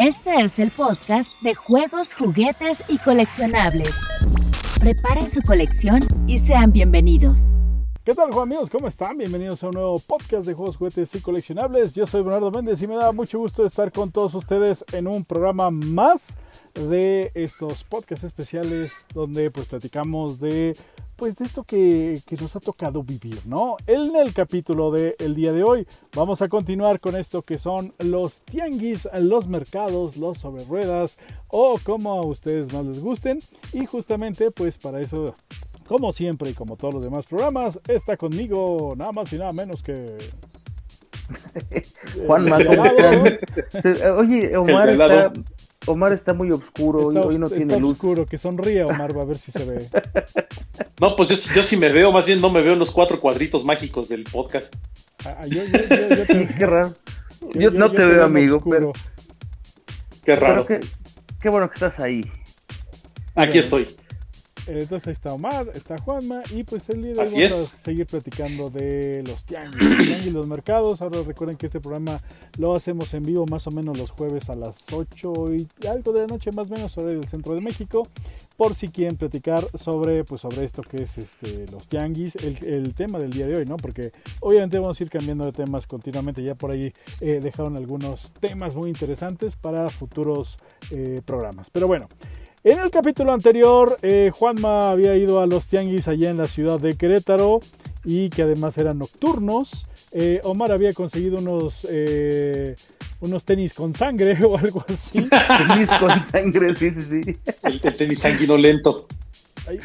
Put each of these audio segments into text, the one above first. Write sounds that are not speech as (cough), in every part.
Este es el podcast de juegos, juguetes y coleccionables. Preparen su colección y sean bienvenidos. ¿Qué tal, Juan amigos? ¿Cómo están? Bienvenidos a un nuevo podcast de juegos, juguetes y coleccionables. Yo soy Bernardo Méndez y me da mucho gusto estar con todos ustedes en un programa más de estos podcasts especiales donde pues platicamos de pues de esto que, nos ha tocado vivir, ¿no? En el capítulo del día de hoy vamos a continuar con esto que son los tianguis, los mercados, los sobre ruedas o como a ustedes más les gusten. Y justamente pues para eso, como siempre y como todos los demás programas, está conmigo nada más y nada menos que... (laughs) Juan Oye, Omar está Omar está muy oscuro, hoy, no tiene luz. oscuro, que sonríe Omar, va a ver si se ve. (laughs) No, pues yo, sí me veo, más bien no me veo en los cuatro cuadritos mágicos del podcast. Ah, yo, (laughs) qué raro. Yo, no te, veo, amigo, pero... Qué raro. qué bueno que estás ahí. Aquí estoy. Entonces ahí está Omar, está Juanma y pues el día de hoy vamos a seguir platicando de los tianguis, tianguis, los mercados. Ahora recuerden que este programa lo hacemos en vivo más o menos los jueves a las 8 y algo de la noche más o menos sobre el centro de México. Por si quieren platicar sobre, pues, sobre esto que es este, los tianguis, el, tema del día de hoy, ¿no? Porque obviamente vamos a ir cambiando de temas continuamente. Ya por ahí eh, dejaron algunos temas muy interesantes para futuros eh, programas. Pero bueno, en el capítulo anterior, eh, Juanma había ido a los tianguis allá en la ciudad de Querétaro y que además eran nocturnos. Eh, Omar había conseguido unos, eh, unos tenis con sangre (laughs) o algo así. tenis con sangre, sí, sí, sí. El, tenis sanguinolento. Ahí,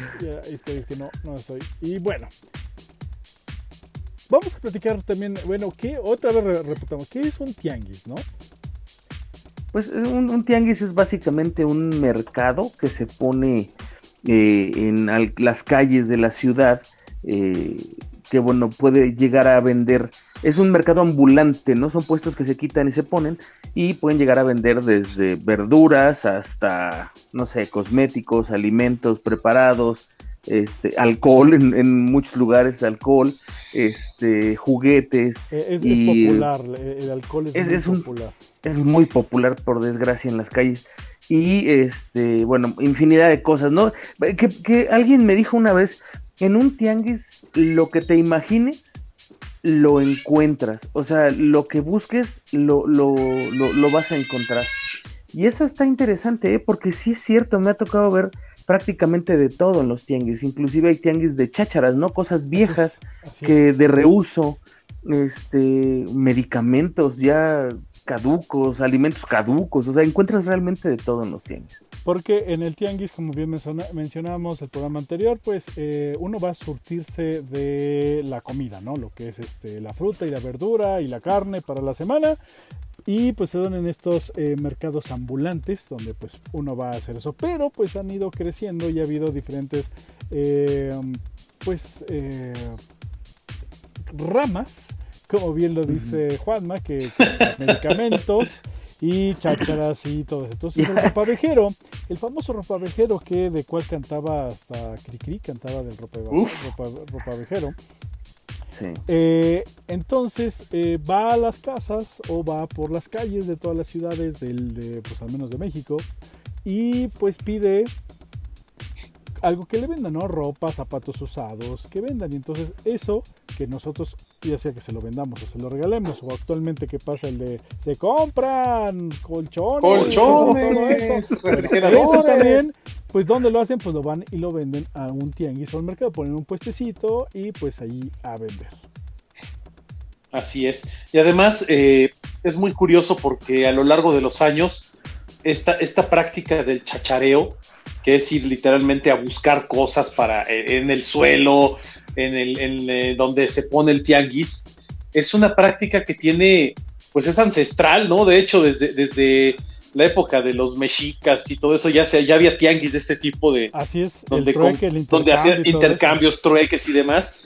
ahí estoy, es que no, no estoy. Y bueno, vamos a platicar también, bueno, ¿qué? Otra vez reputamos, ¿qué es un tianguis, no? Pues un, tianguis es básicamente un mercado que se pone eh, en las calles de la ciudad, eh, que bueno, puede llegar a vender, es un mercado ambulante, ¿no? Son puestos que se quitan y se ponen y pueden llegar a vender desde verduras hasta, no sé, cosméticos, alimentos preparados, este, alcohol en, muchos lugares, alcohol, este, juguetes. Es, popular, el alcohol es, muy popular. es muy popular, por desgracia, en las calles. Y, este, bueno, infinidad de cosas, ¿no? Que, alguien me dijo una vez, en un tianguis, lo que te imagines, lo encuentras. O sea, lo que busques, lo, lo, lo, lo vas a encontrar. Y eso está interesante, ¿eh? porque sí es cierto, me ha tocado ver prácticamente de todo en los tianguis, inclusive hay tianguis de chácharas, ¿no? Cosas viejas que de reuso, este, medicamentos ya caducos, alimentos caducos, o sea, encuentras realmente de todo en los tianguis. Porque en el tianguis, como bien mencionábamos el programa anterior, pues eh, uno va a surtirse de la comida, ¿no? Lo que es este, la fruta y la verdura y la carne para la semana. Y pues se dan en estos eh, mercados ambulantes donde pues uno va a hacer eso. Pero pues han ido creciendo y ha habido diferentes eh, pues eh, ramas, como bien lo dice Juanma, que, (laughs) medicamentos y chácharas y todo eso. Entonces el ropavejero, el famoso ropavejero que de cual cantaba hasta Cricri, cantaba del ropavejero, eh, entonces eh, va a las casas o va por las calles de todas las ciudades del, de, pues al menos de México y pues pide algo que le vendan, ¿no? Ropa, zapatos usados, que vendan. Y entonces eso que nosotros, ya sea que se lo vendamos o se lo regalemos, o actualmente que pasa el de se compran colchones, colchones, eso también pues ¿dónde lo hacen? Pues lo van y lo venden a un tianguis o al mercado, ponen un puestecito y pues ahí a vender. Así es. Y además eh, es muy curioso porque a lo largo de los años esta, esta práctica del chachareo, que es ir literalmente a buscar cosas para eh, en el suelo, en el en, eh, donde se pone el tianguis, es una práctica que tiene, pues es ancestral, ¿no? De hecho, desde, desde la época de los mexicas y todo eso, ya, se, ya había tianguis de este tipo de... Así es, donde, donde hacían intercambios, trueques y demás.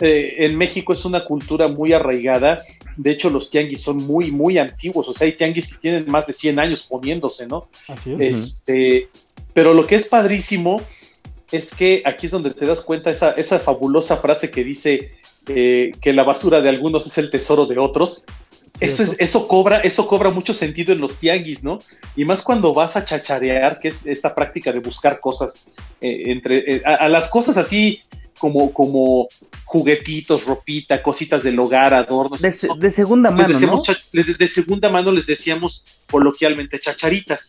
Eh, en México es una cultura muy arraigada. De hecho, los tianguis son muy, muy antiguos. O sea, hay tianguis que tienen más de 100 años poniéndose, ¿no? Así es. Este, pero lo que es padrísimo es que aquí es donde te das cuenta esa, esa fabulosa frase que dice eh, que la basura de algunos es el tesoro de otros. Eso, es, eso, cobra, eso cobra mucho sentido en los tianguis, ¿no? Y más cuando vas a chacharear, que es esta práctica de buscar cosas eh, entre eh, a, las cosas así como, como juguetitos, ropita, cositas del hogar, adornos. De, segunda mano. ¿no? de, segunda mano les decíamos coloquialmente chacharitas.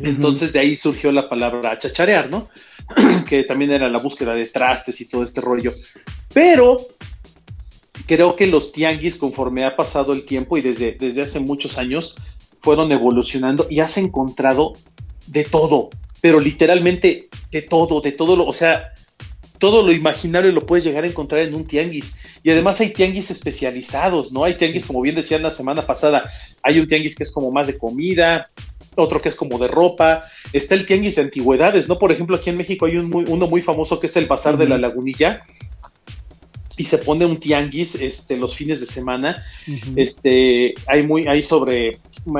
Entonces de ahí surgió la palabra chacharear, ¿no? (clears throat) que también era la búsqueda de trastes y todo este rollo. Pero creo que los tianguis, conforme ha pasado el tiempo y desde, desde hace muchos años, fueron evolucionando y has encontrado de todo, pero literalmente de todo, de todo lo, o sea, todo lo imaginario lo puedes llegar a encontrar en un tianguis. Y además hay tianguis especializados, ¿no? Hay tianguis, como bien decían la semana pasada, hay un tianguis que es como más de comida, otro que es como de ropa, está el tianguis de antigüedades, ¿no? Por ejemplo, aquí en México hay un uno muy famoso que es el Bazar de la Lagunilla, y se pone un tianguis este, los fines de semana. este, hay muy, hay sobre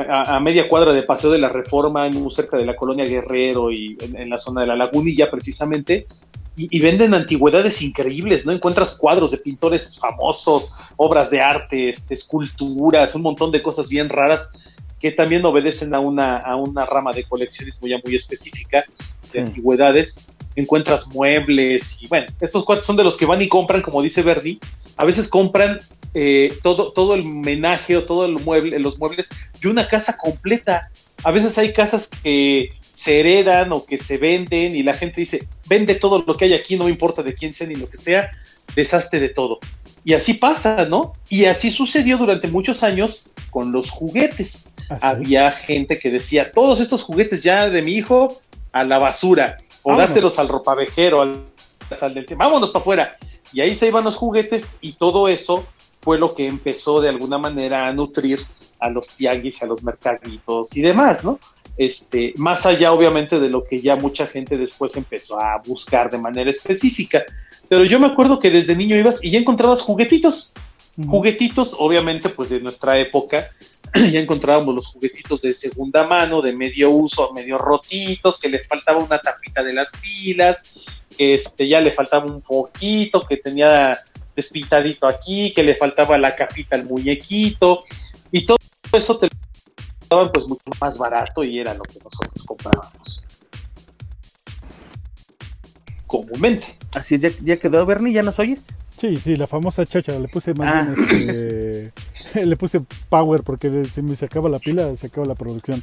a, media cuadra de Paseo de la Reforma, muy cerca de la colonia Guerrero y en, la zona de la Lagunilla precisamente. Y, venden antigüedades increíbles, ¿no? Encuentras cuadros de pintores famosos, obras de arte, este, esculturas, un montón de cosas bien raras que también obedecen a una, a una rama de coleccionismo ya muy específica de antigüedades encuentras muebles y bueno, estos cuates son de los que van y compran, como dice Verdi, a veces compran eh, todo, todo el menaje o todo el mueble, los muebles de una casa completa. A veces hay casas que se heredan o que se venden y la gente dice, vende todo lo que hay aquí, no me importa de quién sea ni lo que sea, deshazte de todo. Y así pasa, ¿no? Y así sucedió durante muchos años con los juguetes. Había gente que decía, todos estos juguetes ya de mi hijo a la basura o dárselos al ropavejero, al, al vámonos para afuera. Y ahí se iban los juguetes y todo eso fue lo que empezó de alguna manera a nutrir a los tianguis, a los mercaditos y demás, ¿no? Este, más allá obviamente de lo que ya mucha gente después empezó a buscar de manera específica. Pero yo me acuerdo que desde niño ibas y ya encontrabas juguetitos, juguetitos obviamente pues de nuestra época, (clears throat) ya encontrábamos los juguetitos de segunda mano, de medio uso, medio rotitos, que le faltaba una tapita de las pilas, que este, ya le faltaba un poquito, que tenía despintadito aquí, que le faltaba la capita al muñequito, y todo eso te lo daban pues mucho más barato y era lo que nosotros comprábamos comúnmente. Así es, ya, ya quedó Bernie, ¿ya nos oyes? Sí, sí, la famosa chacha, le puse más bien ah. este, (laughs) le puse power porque si me se acaba la pila, se acaba la producción.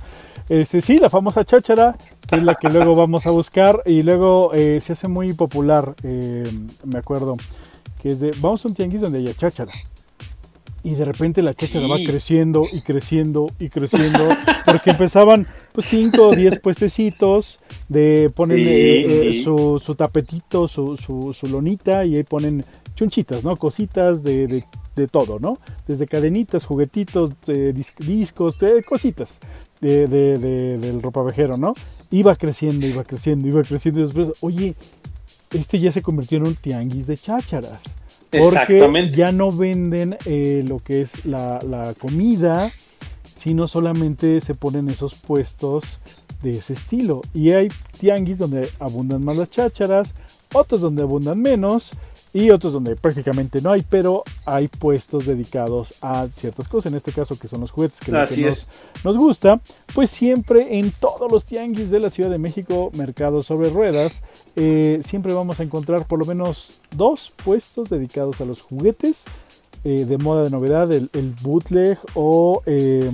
Este, sí, la famosa cháchara, que es la que luego vamos a buscar y luego eh, se hace muy popular, eh, me acuerdo, que es de, vamos a un tianguis donde haya cháchara. Y de repente la cháchara va creciendo y creciendo y creciendo, porque empezaban pues 5 o 10 puestecitos de ponen eh, Su, su, tapetito, su, su, su lonita y ahí ponen chunchitas, ¿no? Cositas de, de, todo, ¿no? Desde cadenitas, juguetitos, discos, cositas de, del ropavejero, ¿no? Iba creciendo, iba creciendo, iba creciendo y después, oye, este ya se convirtió en un tianguis de chácharas. Porque ya no venden eh, lo que es la, la comida, sino solamente se ponen esos puestos de ese estilo. Y hay tianguis donde abundan más las chácharas, otros donde abundan menos, y otros donde prácticamente no hay, pero hay puestos dedicados a ciertas cosas, en este caso que son los juguetes que, nos, nos, gusta, pues siempre en todos los tianguis de la Ciudad de México, mercados sobre ruedas, eh, siempre vamos a encontrar por lo menos dos puestos dedicados a los juguetes eh, de moda de novedad, el, bootleg o, eh,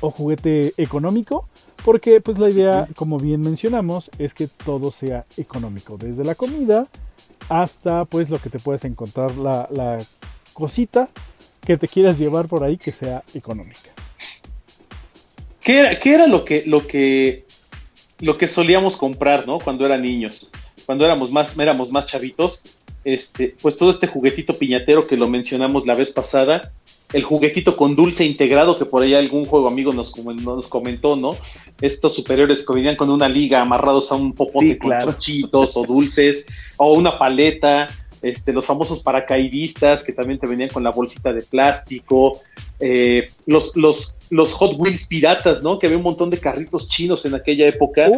o juguete económico. Porque pues la idea, como bien mencionamos, es que todo sea económico, desde la comida hasta pues lo que te puedes encontrar, la, cosita que te quieras llevar por ahí que sea económica. ¿Qué era, era lo, que, lo, que, lo que solíamos comprar, ¿no? Cuando eran niños, cuando éramos más, éramos más chavitos, este, pues todo este juguetito piñatero que lo mencionamos la vez pasada, el juguetito con dulce integrado que por ahí algún juego amigo nos, nos comentó, ¿no? Estos superiores que venían con una liga amarrados a un popote con chochitos o dulces o una paleta, este, los famosos paracaidistas que también te venían con la bolsita de plástico, eh, los, los, los Hot Wheels piratas, ¿no? Que había un montón de carritos chinos en aquella época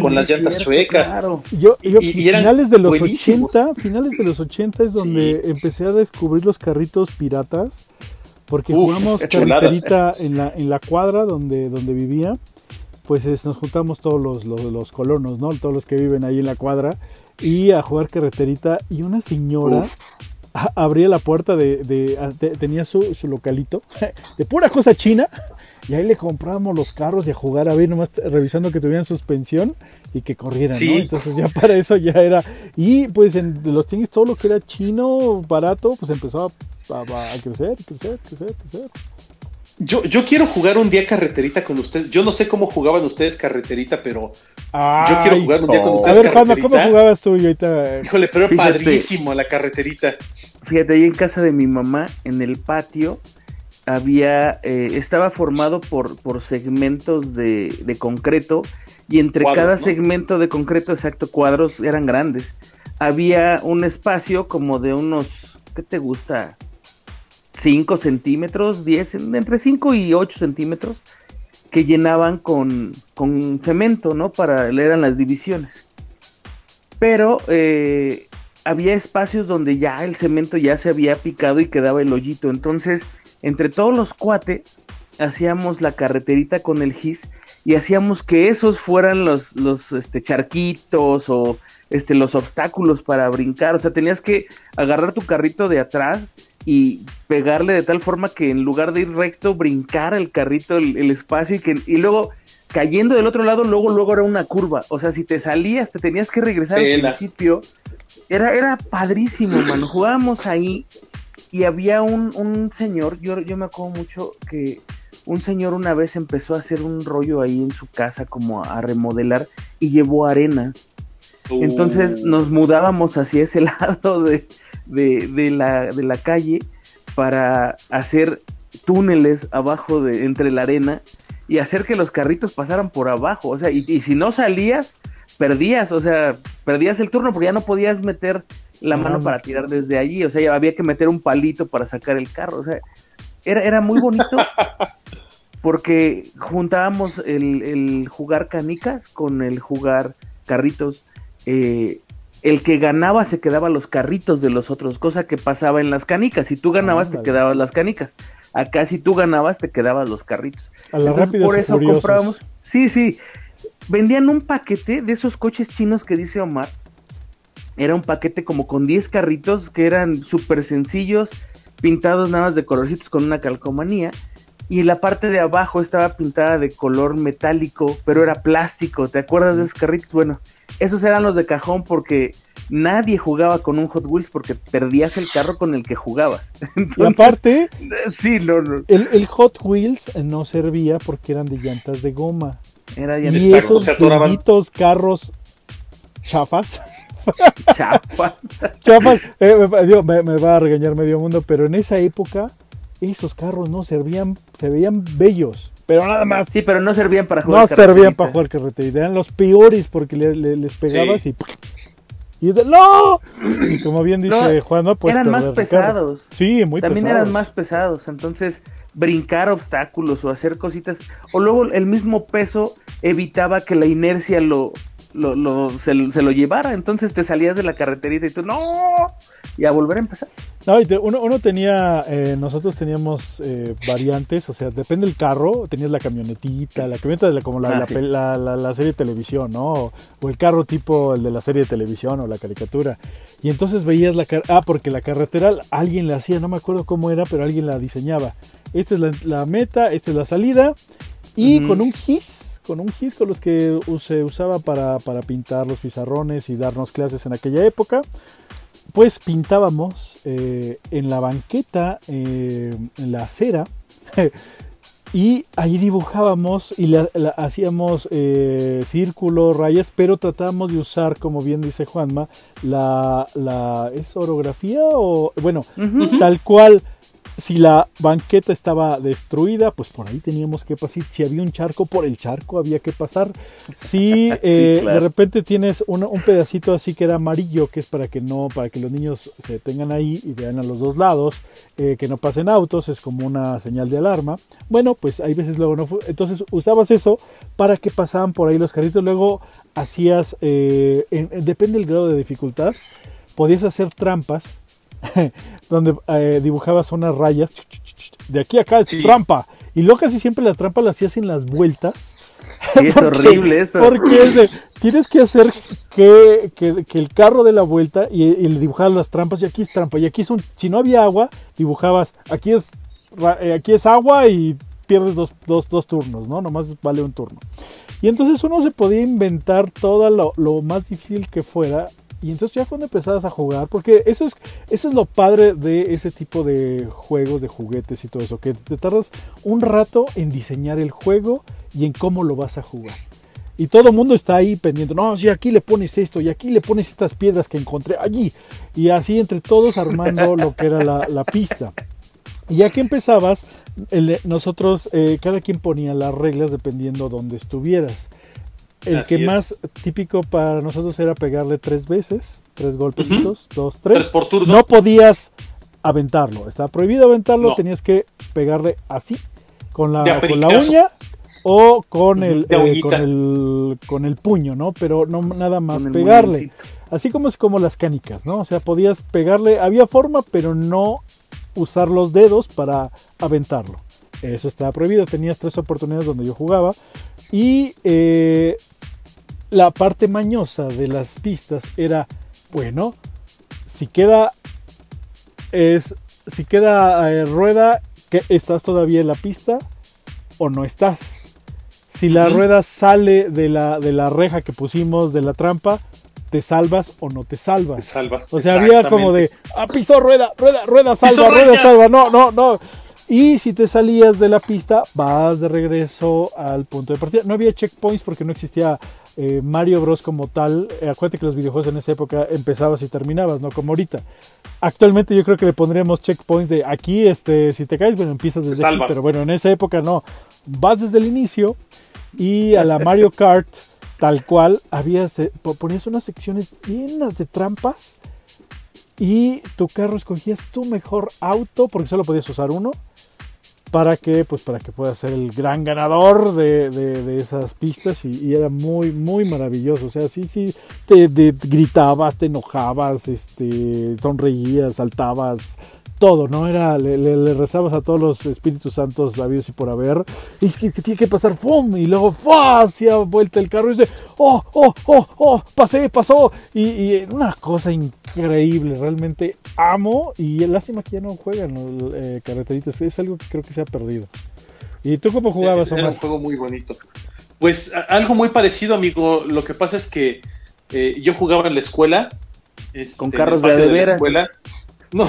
con las llantas chuecas. Yo, yo finales de los 80, finales de los 80 es donde empecé a descubrir los carritos piratas porque jugamos carreterita en la, en la cuadra donde, donde vivía, pues nos juntamos todos los, los, colonos, ¿no? Todos los que viven ahí en la cuadra, y a jugar carreterita, y una señora abría la puerta de, tenía su, su, localito, (laughs) de pura cosa china, y ahí le comprábamos los carros y a jugar a ver, nomás revisando que tuvieran suspensión y que corrieran, ¿no? Entonces ya para eso ya era. Y pues en los tianguis todo lo que era chino, barato, pues empezó a, a, crecer, crecer, crecer, crecer. Yo, yo quiero jugar un día carreterita con ustedes. Yo no sé cómo jugaban ustedes carreterita, pero yo quiero jugar un día con ustedes. A ver, Juan, ¿cómo jugabas tú y ahorita? Híjole, pero padrísimo la carreterita. Fíjate, ahí en casa de mi mamá, en el patio, había, eh, estaba formado por, por segmentos de, de concreto y entre cada segmento de concreto, exacto, cuadros eran grandes. Había un espacio como de unos, ¿qué te gusta? 5 centímetros, 10, entre 5 y 8 centímetros, que llenaban con, con cemento, ¿no? Para, eran las divisiones. Pero eh, había espacios donde ya el cemento ya se había picado y quedaba el hoyito. Entonces, entre todos los cuates, hacíamos la carreterita con el gis y hacíamos que esos fueran los, los este, charquitos o este, los obstáculos para brincar. O sea, tenías que agarrar tu carrito de atrás y pegarle de tal forma que en lugar de ir recto, brincar el carrito, el, espacio y, que, y luego cayendo del otro lado, luego, luego era una curva. O sea, si te salías, te tenías que regresar al principio. Era, era padrísimo, mano. Jugábamos ahí y había un, un señor, yo, yo me acuerdo mucho que un señor una vez empezó a hacer un rollo ahí en su casa como a remodelar y llevó arena. Entonces uh. nos mudábamos hacia ese (laughs) lado de, de, la, calle para hacer túneles abajo de entre la arena y hacer que los carritos pasaran por abajo. O sea, y, y si no salías, perdías, o sea, perdías el turno porque ya no podías meter la mano para tirar desde allí. O sea, había que meter un palito para sacar el carro. O sea, era, era muy bonito (laughs) porque juntábamos el, jugar canicas con el jugar carritos. Eh, el que ganaba se quedaba los carritos de los otros, cosa que pasaba en las canicas. Si tú ganabas, te quedabas las canicas. Acá, si tú ganabas, te quedabas los carritos. Entonces, por eso comprábamos. Sí, sí. Vendían un paquete de esos coches chinos que dice Omar. Era un paquete como con 10 carritos que eran súper sencillos, pintados nada más de colorcitos con una calcomanía y la parte de abajo estaba pintada de color metálico, pero era plástico. ¿Te acuerdas de esos carritos? Bueno, esos eran los de cajón porque nadie jugaba con un Hot Wheels porque perdías el carro con el que jugabas. (laughs) y aparte, sí, no, no. El, Hot Wheels no servía porque eran de llantas de goma. Era y esos benditos carros chafas. (laughs) Chafas. Chafas. Eh, me, me va a regañar medio mundo, pero en esa época esos carros no servían, se veían bellos, pero nada más. Sí, pero no servían para jugar. No servían para jugar carreterita, eran los peores porque les pegabas y y de ¡No! Y como bien dice Juan, ¿no? Pues eran más pesados. Sí, muy También eran más pesados. Entonces, brincar obstáculos o hacer cositas. O luego el mismo peso evitaba que la inercia lo, lo, lo se, lo llevara. Entonces te salías de la carreterita y tú, ¡No! y a volver a empezar. No, uno, uno tenía, eh, nosotros teníamos eh, variantes, o sea, depende del carro, tenías la camionetita, la camioneta de como la, la, la, serie de televisión, ¿no? O el carro tipo el de la serie de televisión o la caricatura. Y entonces veías la ah, porque la carretera alguien la hacía, no me acuerdo cómo era, pero alguien la diseñaba. Esta es la, meta, esta es la salida, y con un gis, con un gis con los que se usaba para, para pintar los pizarrones y darnos clases en aquella época. Pues pintábamos eh, en la banqueta, eh, en la acera, (laughs) y ahí dibujábamos y hacíamos eh, círculos, rayas, pero tratábamos de usar, como bien dice Juanma, la, la ¿es orografía o, bueno, tal cual si la banqueta estaba destruida, pues por ahí teníamos que pasar. Si había un charco, por el charco había que pasar. Si (laughs) eh, de repente tienes un, pedacito así que era amarillo, que es para que no, para que los niños se tengan ahí y vean a los dos lados, eh, que no pasen autos, es como una señal de alarma. Bueno, pues hay veces luego no fue. Entonces usabas eso para que pasaban por ahí los carritos. Luego hacías, eh, depende del grado de dificultad, podías hacer trampas (laughs) donde eh, dibujabas unas rayas de aquí a acá es trampa. Y luego casi siempre la trampa la hacías en las vueltas. Sí, es (laughs) horrible eso. Porque es de, tienes que hacer que, el carro dé la vuelta y, y, dibujar las trampas. Y aquí es trampa. Y aquí es un. Si no había agua, dibujabas. Aquí es, eh, aquí es agua y pierdes dos, dos, dos turnos, ¿no? Nomás vale un turno. Y entonces uno se podía inventar todo lo, lo, más difícil que fuera y entonces ya cuando empezabas a jugar, porque eso es, eso es lo padre de ese tipo de juegos, de juguetes y todo eso, que te tardas un rato en diseñar el juego y en cómo lo vas a jugar. Y todo el mundo está ahí pendiente, no, si aquí le pones esto y aquí le pones estas piedras que encontré allí. Y así entre todos armando lo que era la, pista. Y ya que empezabas, nosotros, eh, cada quien ponía las reglas dependiendo dónde estuvieras. El que más típico para nosotros era pegarle tres veces, tres golpecitos, dos, tres. por turno. No podías aventarlo, estaba prohibido aventarlo, tenías que pegarle así, con la, con la uña o con el, eh, con el con el puño, ¿no? Pero no nada más pegarle. Así como es como las canicas, ¿no? O sea, podías pegarle, había forma, pero no usar los dedos para aventarlo. Eso estaba prohibido. Tenías tres oportunidades donde yo jugaba. Y eh, la parte mañosa de las pistas era, bueno, si queda, es, si queda eh, rueda, que ¿estás todavía en la pista o no estás? Si la rueda sale de la, de la reja que pusimos de la trampa, ¿te salvas o no te salvas? salvas. O sea, había como de, ah, pisó rueda, rueda, rueda, salva, rueda, salva. No, no, no. Y si te salías de la pista, vas de regreso al punto de partida. No había checkpoints porque no existía eh, Mario Bros como tal. Eh, acuérdate que los videojuegos en esa época empezabas y terminabas, no como ahorita. Actualmente yo creo que le pondríamos checkpoints de aquí, este, si te caes, bueno, empiezas desde aquí, pero bueno, en esa época no. Vas desde el inicio y a la Mario Kart, tal cual, había, ponías unas secciones llenas de trampas y tu carro escogías tu mejor auto porque solo podías usar uno para que pues para que pueda ser el gran ganador de, de, esas pistas. Y, era muy muy maravilloso. O sea sí sí te, te, gritabas te enojabas este sonreías saltabas todo, ¿no? Era, le, rezabas a todos los Espíritus Santos labios y por haber. Y es que, tiene que pasar, ¡pum! Y luego, ¡fua! Hacía vuelta el carro y dice, ¡oh, oh, oh, oh! Pasé, pasó. Y, y una cosa increíble, realmente amo. Y lástima que ya no juegan eh, carreteritas, es algo que creo que se ha perdido. ¿Y tú cómo jugabas, Era un juego muy bonito. Pues algo muy parecido, amigo. Lo que pasa es que eh, yo jugaba en la escuela. Este, Con carros de, de escuela (laughs) no,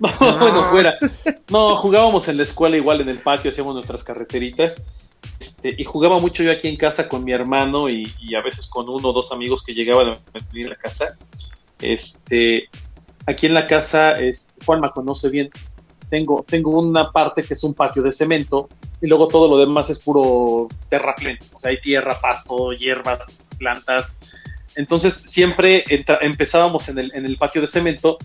no, bueno, fuera. No, jugábamos en la escuela igual en el patio, hacíamos nuestras carreteritas. Este, y jugaba mucho yo aquí en casa con mi hermano y, a veces con uno o dos amigos que llegaban a venir a la casa. Este, aquí en la casa, es, Juan me conoce bien. Tengo, tengo una parte que es un patio de cemento y luego todo lo demás es puro terraplén. O sea, hay tierra, pasto, hierbas, plantas. Entonces siempre empezábamos en el, en el patio de cemento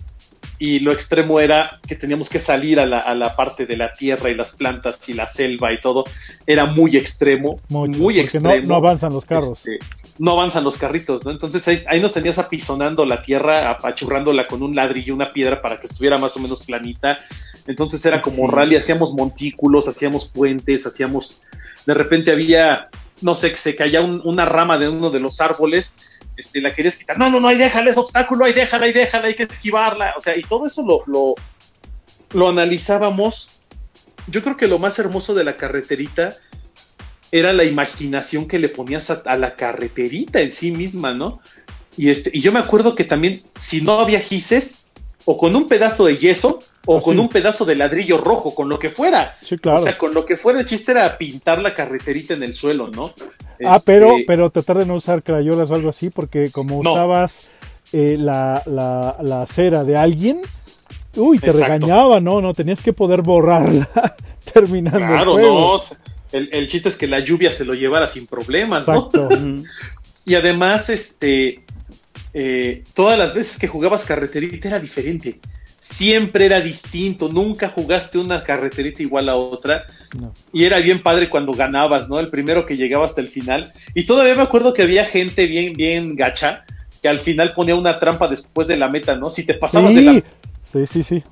y lo extremo era que teníamos que salir a la, a la, parte de la tierra y las plantas y la selva y todo. Era muy extremo, muy extremo. No, no, avanzan los carros. Este, no avanzan los carritos, ¿no? Entonces ahí, ahí, nos tenías apisonando la tierra, apachurrándola con un ladrillo y una piedra para que estuviera más o menos planita. Entonces era como rally, hacíamos montículos, hacíamos puentes, hacíamos... De repente había, no sé, se caía una rama de uno de los árboles este, la querías quitar. No, no, no, ahí déjala, es obstáculo, ahí déjala, ahí déjala, hay que esquivarla. O sea, y todo eso lo, lo, lo analizábamos. Yo creo que lo más hermoso de la carreterita era la imaginación que le ponías a, la carreterita en sí misma, ¿no? Y, este, y yo me acuerdo que también, si no había gises, o con un pedazo de yeso, o ah, con un pedazo de ladrillo rojo, con lo que fuera. Sí, claro. O sea, con lo que fuera, el chiste era pintar la carreterita en el suelo, ¿no? Ah, pero, este, pero tratar de no usar crayolas o algo así, porque como usabas eh, la, la, cera de alguien, uy, te regañaba, ¿no? No, tenías que poder borrarla (laughs) terminando claro, el juego. no. El, el, chiste es que la lluvia se lo llevara sin problemas, Exacto. (laughs) y además, este, eh, todas las veces que jugabas carreterita era diferente siempre era distinto, nunca jugaste una carreterita igual a otra. Y era bien padre cuando ganabas, ¿no? El primero que llegaba hasta el final. Y todavía me acuerdo que había gente bien, bien gacha que al final ponía una trampa después de la meta, ¿no? Si te pasabas de la... Sí, sí, sí.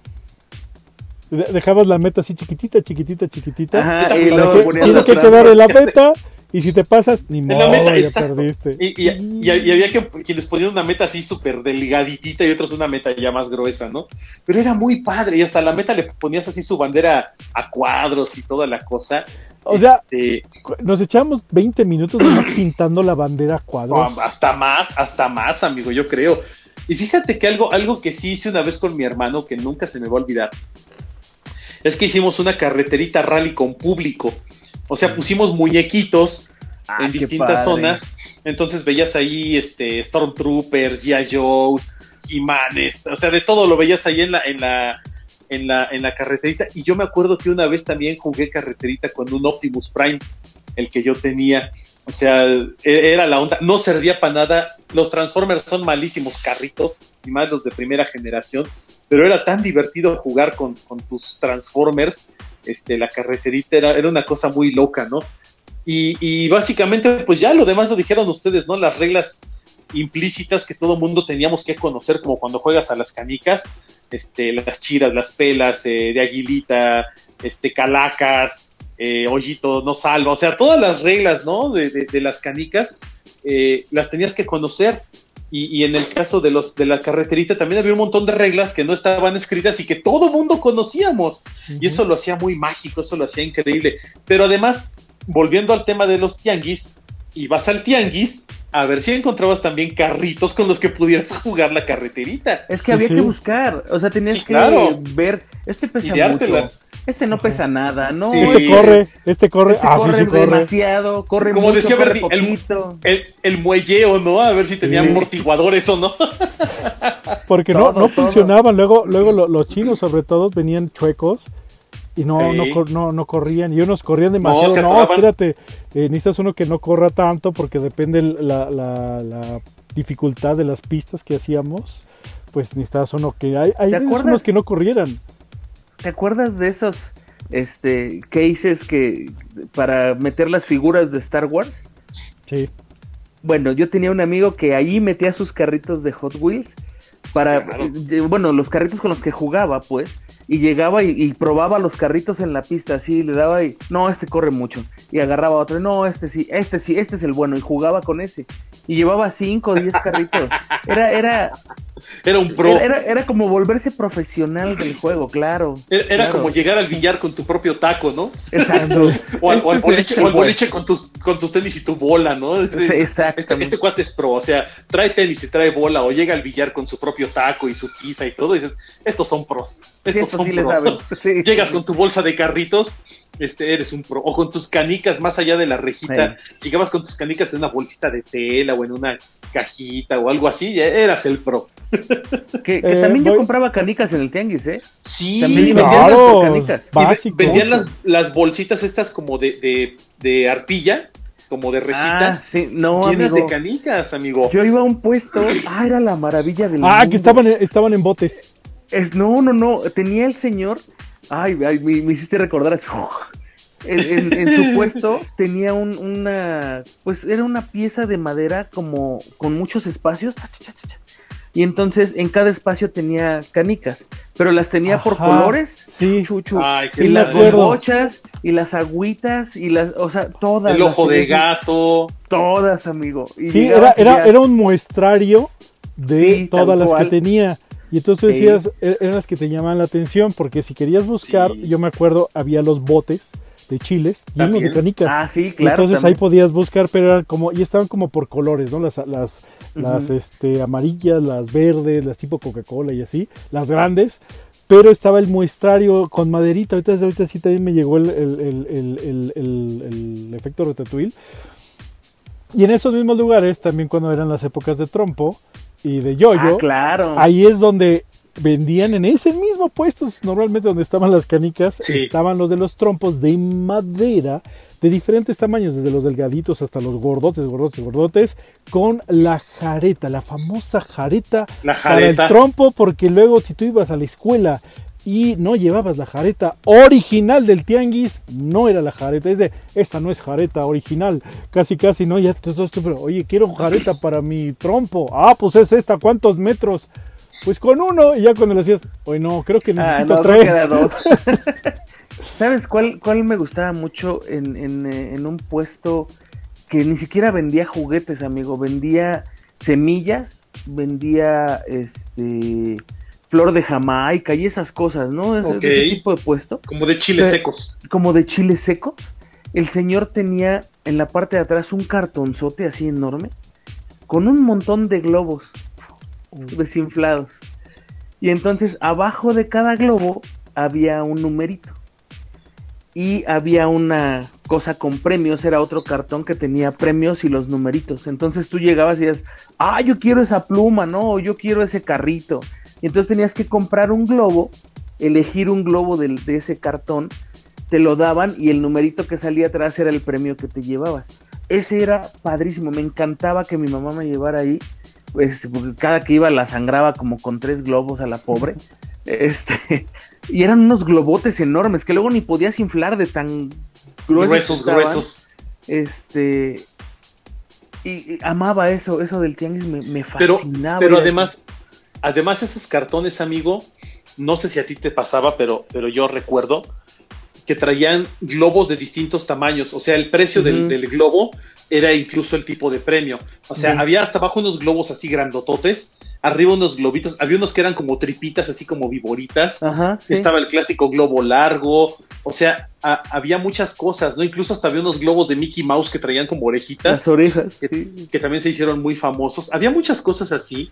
dejabas la meta así chiquitita, chiquitita, chiquitita. Ajá, y luego tiene que quedar en la meta y si te pasas, ni modo, meta, ya perdiste. Y, y, había que, quienes ponían una meta así súper delgaditita y otros una meta ya más gruesa, ¿no? Pero era muy padre y hasta la meta le ponías así su bandera a cuadros y toda la cosa. O sea, este, nos echamos 20 minutos nomás pintando la bandera a cuadros. Hasta más, hasta más, amigo, yo creo. Y fíjate que algo, algo que sí hice una vez con mi hermano que nunca se me va a olvidar es que hicimos una carreterita rally con público. O sea, pusimos muñequitos ah, en distintas zonas. Entonces veías ahí este Stormtroopers, G.I. Joe's, Jimanes, o sea, de todo lo veías ahí en la, en la, en la, en la carreterita. Y yo me acuerdo que una vez también jugué carreterita con un Optimus Prime, el que yo tenía. O sea, e, era la onda, no servía para nada. Los Transformers son malísimos carritos, y más los de primera generación, pero era tan divertido jugar con, con tus Transformers este, la carreterita era, era una cosa muy loca, ¿no? Y, básicamente, pues ya lo demás lo dijeron ustedes, ¿no? Las reglas implícitas que todo mundo teníamos que conocer, como cuando juegas a las canicas, este, las chiras, las pelas eh, de aguilita, este, calacas, eh, hoyito, no salvo, o sea, todas las reglas, ¿no? De, de, las canicas, eh, las tenías que conocer. Y, en el caso de los de la carreterita también había un montón de reglas que no estaban escritas y que todo mundo conocíamos. Y eso lo hacía muy mágico, eso lo hacía increíble. Pero además, volviendo al tema de los tianguis, ibas al tianguis a ver si encontrabas también carritos con los que pudieras (laughs) jugar la carreterita. Es que había que buscar, o sea, tenías que ver, este pesa mucho. Este no pesa nada, ¿no? Este corre, este corre, este ah, corre, sí, corre, demasiado, corre Como mucho, decía corre poquito. El, el, muelleo, ¿no? A ver si tenía amortiguadores o no. (laughs) Porque no, no funcionaban. Luego, luego los chinos, sobre todo, venían chuecos y no, no, no, no, corrían. Y unos corrían demasiado. No, espérate, eh, necesitas uno que no corra tanto porque depende la, la, la dificultad de las pistas que hacíamos. Pues necesitas uno que hay, hay unos que no corrieran. ¿Te acuerdas de esos este, cases que para meter las figuras de Star Wars? Sí. Bueno, yo tenía un amigo que ahí metía sus carritos de Hot Wheels para, eh, bueno, los carritos con los que jugaba, pues, y llegaba y, probaba los carritos en la pista, así, le daba y, no, este corre mucho, y agarraba otro, no, este sí, este sí, este es el bueno, y jugaba con ese, y llevaba 5 o 10 carritos, (laughs) era, era, era un pro. Era, era, como volverse profesional del juego, claro. Era, como llegar al billar con tu propio taco, ¿no? Exacto. (laughs) o, al, este boliche, con tus, con tus tenis y tu bola, ¿no? Exacto. Este, este, cuate es pro, o sea, trae tenis y trae bola, o llega al billar con su propio taco y su pizza y todo, y dices, estos son pros. Estos son pros. (laughs) Llegas con tu bolsa de carritos este, eres un pro. O con tus canicas, más allá de la rejita, llegabas con tus canicas en una bolsita de tela o en una cajita o algo así, eras el pro. (laughs) Que, también yo compraba canicas en el tianguis, ¿eh? Sí, vendían las canicas. vendían las, bolsitas estas como de, de, arpilla, como de rejita. Ah, sí, no, llenas de canicas, amigo. Yo iba a un puesto, ah, era la maravilla del Ah, que estaban, estaban en botes. Es, no, no, no, tenía el señor Ay, ay me, hiciste recordar así. (laughs) En, su puesto tenía un, una, pues era una pieza de madera como con muchos espacios. Y entonces en cada espacio tenía canicas, pero las tenía por colores. Sí, chuchu. y las bochas y las agüitas y las, o sea, todas. El ojo de gato. Todas, amigo. sí, era, era, era, un muestrario de todas las que tenía. Y entonces tú decías, e-, eran las que te llamaban la atención, porque si querías buscar, yo me acuerdo, había los botes de chiles llenos de canicas. Ah, sí, claro. Entonces ahí podías buscar, pero eran como, y estaban como por colores, ¿no? Las, las, las este, amarillas, las verdes, las tipo Coca-Cola y así, las grandes. Pero estaba el muestrario con maderita. Ahorita, ahorita sí también me llegó el, el, el efecto Ratatouille. Y en esos mismos lugares, también cuando eran las épocas de trompo, y de yoyo. Ah, claro. Ahí es donde vendían en ese mismo puesto, normalmente donde estaban las canicas, estaban los de los trompos de madera de diferentes tamaños, desde los delgaditos hasta los gordotes, gordotes, gordotes, con la jareta, la famosa jareta, la jareta. para el trompo, porque luego si tú ibas a la escuela y no llevabas la jareta original del tianguis, no era la jareta, es de, esta no es jareta original, casi casi, no, ya te estoy, pero oye, quiero jareta para mi trompo, ah, pues es esta, ¿cuántos metros? Pues con uno, y ya cuando le decías, oye, no, creo que ah, necesito tres. dos. (laughs) ¿Sabes cuál, cuál me gustaba mucho en, en, eh, en un puesto que ni siquiera vendía juguetes, amigo? Vendía semillas, vendía este flor de Jamaica y esas cosas, ¿no? Ese, tipo de puesto. Como de chiles secos. Como de chiles secos. El señor tenía en la parte de atrás un cartonzote así enorme con un montón de globos desinflados. Y entonces abajo de cada globo había un numerito. Y había una cosa con premios, era otro cartón que tenía premios y los numeritos. Entonces tú llegabas y decías, ah, yo quiero esa pluma, ¿no? yo quiero ese carrito. Y entonces tenías que comprar un globo, elegir un globo de, de ese cartón, te lo daban y el numerito que salía atrás era el premio que te llevabas. Ese era padrísimo, me encantaba que mi mamá me llevara ahí, pues, porque cada que iba la sangraba como con tres globos a la pobre. (laughs) Este, y eran unos globotes enormes que luego ni podías inflar de tan gruesos. Gruesos, Este, y, amaba eso, eso del tianguis me, fascinaba. Pero, además, además esos cartones, amigo, no sé si a ti te pasaba, pero, pero yo recuerdo que traían globos de distintos tamaños. O sea, el precio del, globo era incluso el tipo de premio. O sea, había hasta abajo unos globos así grandototes arriba unos globitos, había unos que eran como tripitas, así como viboritas, estaba el clásico globo largo, o sea, había muchas cosas, ¿no? Incluso hasta había unos globos de Mickey Mouse que traían como orejitas. Las orejas. Que, también se hicieron muy famosos. Había muchas cosas así.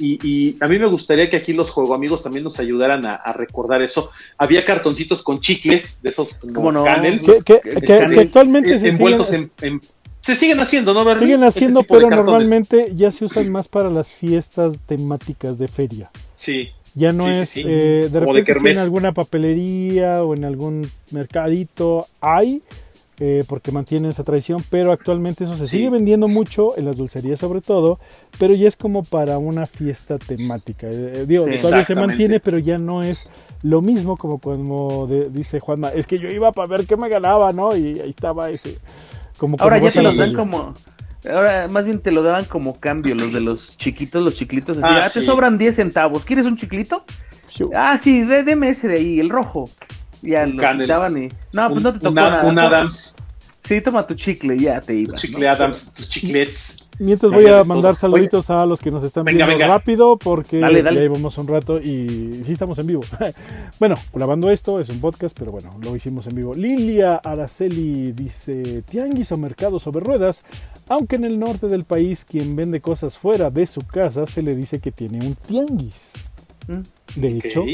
Y, a mí me gustaría que aquí los juego amigos también nos ayudaran a, recordar eso. Había cartoncitos con chicles, de esos como no? que, actualmente se envueltos en se siguen haciendo, ¿no? Siguen haciendo, pero normalmente ya se usan más para las fiestas temáticas de feria. Sí. Ya no es, eh, de repente en alguna papelería o en algún mercadito hay, eh, porque mantienen esa tradición, pero actualmente eso se sigue vendiendo mucho, en las dulcerías sobre todo, pero ya es como para una fiesta temática. Eh, digo, todavía se mantiene, pero ya no es lo mismo como cuando dice Juanma, es que yo iba para ver qué me ganaba, ¿no? Y ahí estaba ese ahora ya te lo dan como. Ahora más bien te lo daban como cambio, los de los chiquitos, los chiclitos. Así, ah, ah te sobran 10 centavos. ¿Quieres un chiclito? Ah, sí, de, deme ese de ahí, el rojo. Ya lo quitaban y. No, pues no te tocó nada. Un Adams. Sí, toma tu chicle, ya te iba. chicle Adams, tus chiclets. Mientras voy a mandar saluditos a los que nos están viendo rápido porque ya llevamos un rato y sí estamos en vivo. (laughs) bueno, grabando esto es un podcast, pero bueno, lo hicimos en vivo. Lilia Araceli dice, tianguis o mercado sobre ruedas, aunque en el norte del país quien vende cosas fuera de su casa se le dice que tiene un tianguis. De hecho,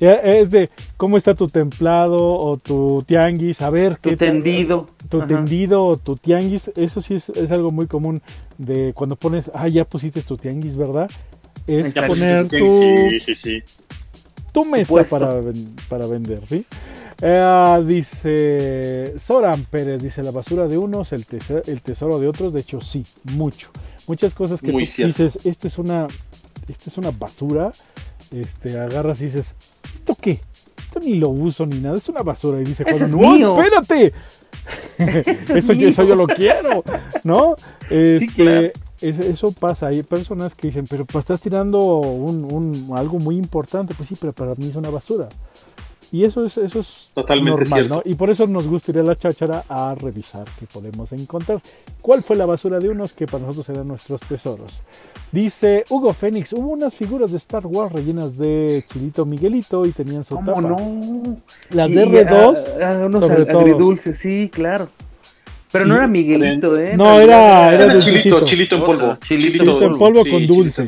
es de cómo está tu templado o tu tianguis, a ver qué. Tu tendido. Tu tendido o tu tianguis, eso sí es, algo muy común de cuando pones, ah, ya pusiste tu tianguis, ¿verdad? Es poner tu, tu mesa para, para vender, ¿sí? Eh, dice Soran Pérez, dice la basura de unos, el tesoro, el tesoro de otros, de hecho sí, mucho. Muchas cosas que tú dices, esto es una, esto es una basura, este, agarras y dices, ¿esto qué? Esto ni lo uso ni nada, es una basura. Y dice, no, espérate. (laughs) eso, yo, eso yo lo quiero, ¿no? Este, eso pasa, hay personas que dicen, pero pues, estás tirando un, algo muy importante, pues sí, pero para mí es una basura. Y eso es, eso es Totalmente normal, ¿no? Y por eso nos gustaría la cháchara a revisar qué podemos encontrar. ¿Cuál fue la basura de unos que para nosotros eran nuestros tesoros? Dice Hugo Fénix, hubo unas figuras de Star Wars rellenas de Chilito Miguelito y tenían su ¿Cómo no? Las de R2, sobre todo. sí, claro. Pero no era Miguelito, ¿eh? No, era, era, chilito, chilito en polvo. Chilito, en polvo con dulce.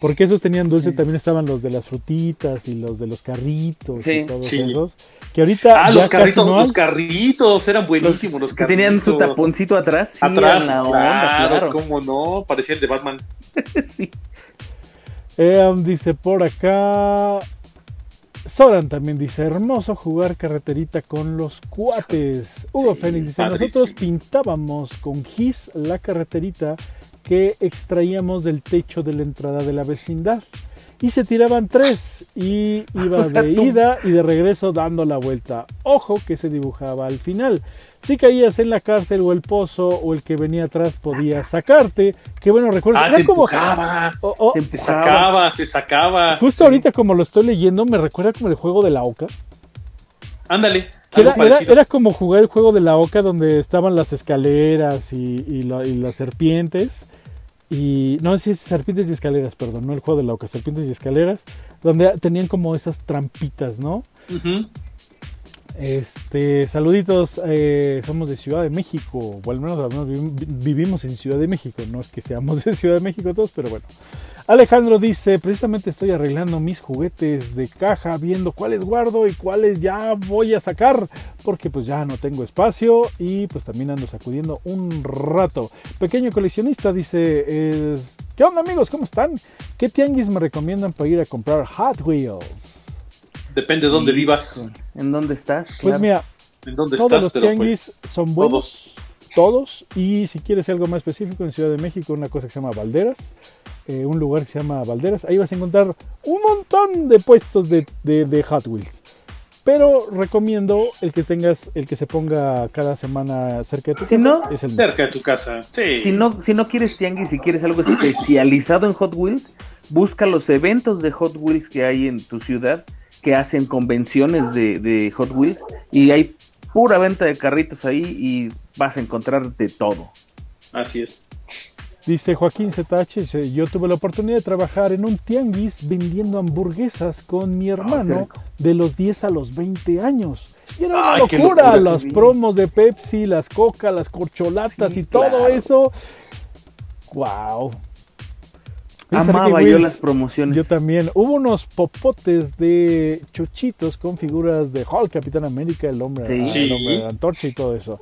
Porque esos tenían dulce, también estaban los de las frutitas y los de los carritos y todos esos. Que ahorita. Ah, los carritos, los carritos, eran buenísimos los, carritos. tenían su taponcito atrás. Sí, atrás, la onda, claro, cómo no, parecía el de Batman. (laughs) sí. Eh, dice por acá. Soran también dice, hermoso jugar carreterita con los cuates. Hugo Fénix dice, nosotros pintábamos con gis la carreterita que extraíamos del techo de la entrada de la vecindad. Y se tiraban tres y iba (laughs) de ida y de regreso dando la vuelta. Ojo que se dibujaba al final. Si caías en la cárcel o el pozo o el que venía atrás podía sacarte. Que bueno, recuerdo. Ah, te como... te, sacaba, te sacaba. Justo ahorita como lo estoy leyendo me recuerda como el juego de la oca. Ándale. Era, como jugar el juego de la oca donde estaban las escaleras y, las serpientes. Y no sé si serpientes y escaleras, perdón, no el juego de la oca, serpientes y escaleras, donde tenían como esas trampitas, ¿no? Este, saluditos, eh, somos de Ciudad de México, o al menos, vivimos en Ciudad de México, no es que seamos (laughs) de Ciudad de México todos, pero bueno. Alejandro dice, precisamente estoy arreglando mis juguetes de caja, viendo cuáles guardo y cuáles ya voy a sacar, porque pues ya no tengo espacio y pues también ando sacudiendo un rato. Pequeño coleccionista dice, ¿qué onda amigos? ¿Cómo están? ¿Qué tianguis me recomiendan para ir a comprar Hot Wheels? Depende de dónde vivas. ¿En dónde estás? Pues mira, todos los tianguis pues, son buenos. Todos. Y si quieres algo más específico, en Ciudad de México, una cosa que se llama Valderas. Eh, un lugar que se llama Valderas. Ahí vas a encontrar un montón de puestos de, Hot Wheels. Pero recomiendo el que tengas, el que se ponga cada semana cerca de tu si casa. No, es el cerca de tu casa. Si no, si no quieres tianguis, si quieres algo especializado en Hot Wheels, busca los eventos de Hot Wheels que hay en tu ciudad, que hacen convenciones de, de Hot Wheels y hay pura venta de carritos ahí y vas a encontrar de todo. Así es. Dice Joaquín ZH, yo tuve la oportunidad de trabajar en un tianguis vendiendo hamburguesas con mi ah, hermano de los 10 a los 20 años. Y era una locura, los promos de Pepsi, las coca, las corcholatas y todo eso. ¡Wow! Amaba yo las promociones. Yo también. Hubo unos popotes de chuchitos con figuras de Hulk, Capitán América, el hombre, el hombre de antorcha y todo eso.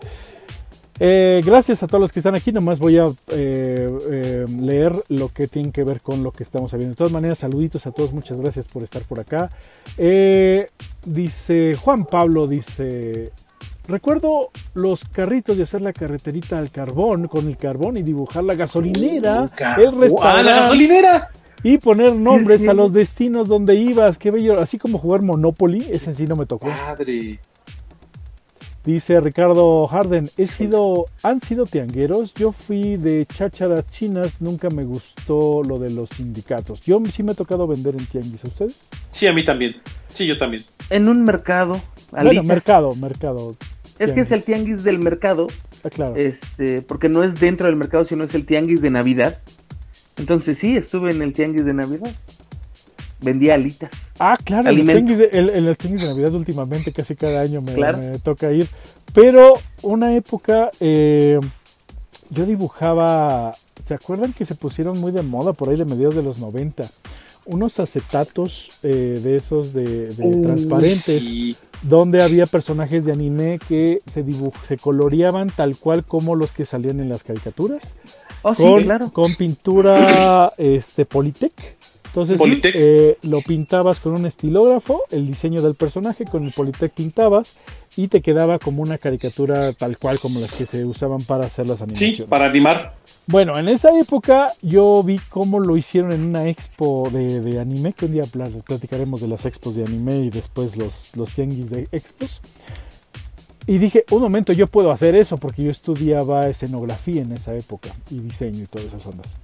Eh, gracias a todos los que están aquí. Nomás voy a eh, eh, leer lo que tiene que ver con lo que estamos viendo. De todas maneras, saluditos a todos. Muchas gracias por estar por acá. dice Juan Pablo, dice... Recuerdo los carritos de hacer la carreterita al carbón, con el carbón y dibujar la gasolinera, uh, el restaurante. la gasolinera! Y poner nombres a los destinos donde ibas. Qué bello. Así como jugar Monopoly. Ese en sí no me tocó. Padre. Dice Ricardo Harden, he sido, han sido tiangueros, yo fui de chácharas chinas, nunca me gustó lo de los sindicatos. Yo sí me ha tocado vender en tianguis, ¿a ustedes? Sí, a mí también. Sí, yo también. En un mercado. Bueno, mercado, mercado. Es que es el tianguis del mercado. Ah, claro. Este, porque no es dentro del mercado, sino es el tianguis de Navidad. Entonces sí, estuve en el tianguis de Navidad vendía alitas. Ah, claro, en el tianguis de Navidad últimamente, casi cada año me, toca ir. Pero una época eh, yo dibujaba, ¿se acuerdan que se pusieron muy de moda por ahí de mediados de los 90? Unos acetatos eh, de esos de, transparentes, donde había personajes de anime que se, se coloreaban tal cual como los que salían en las caricaturas. Oh, con, claro. con pintura este, Politec entonces eh, lo pintabas con un estilógrafo, el diseño del personaje, con el Politec pintabas y te quedaba como una caricatura tal cual como las que se usaban para hacer las animaciones. Sí, para animar. Bueno, en esa época yo vi cómo lo hicieron en una expo de, anime, que un día platicaremos de las expos de anime y después los, los tianguis de expos. Y dije, un momento, yo puedo hacer eso porque yo estudiaba escenografía en esa época y diseño y todas esas ondas.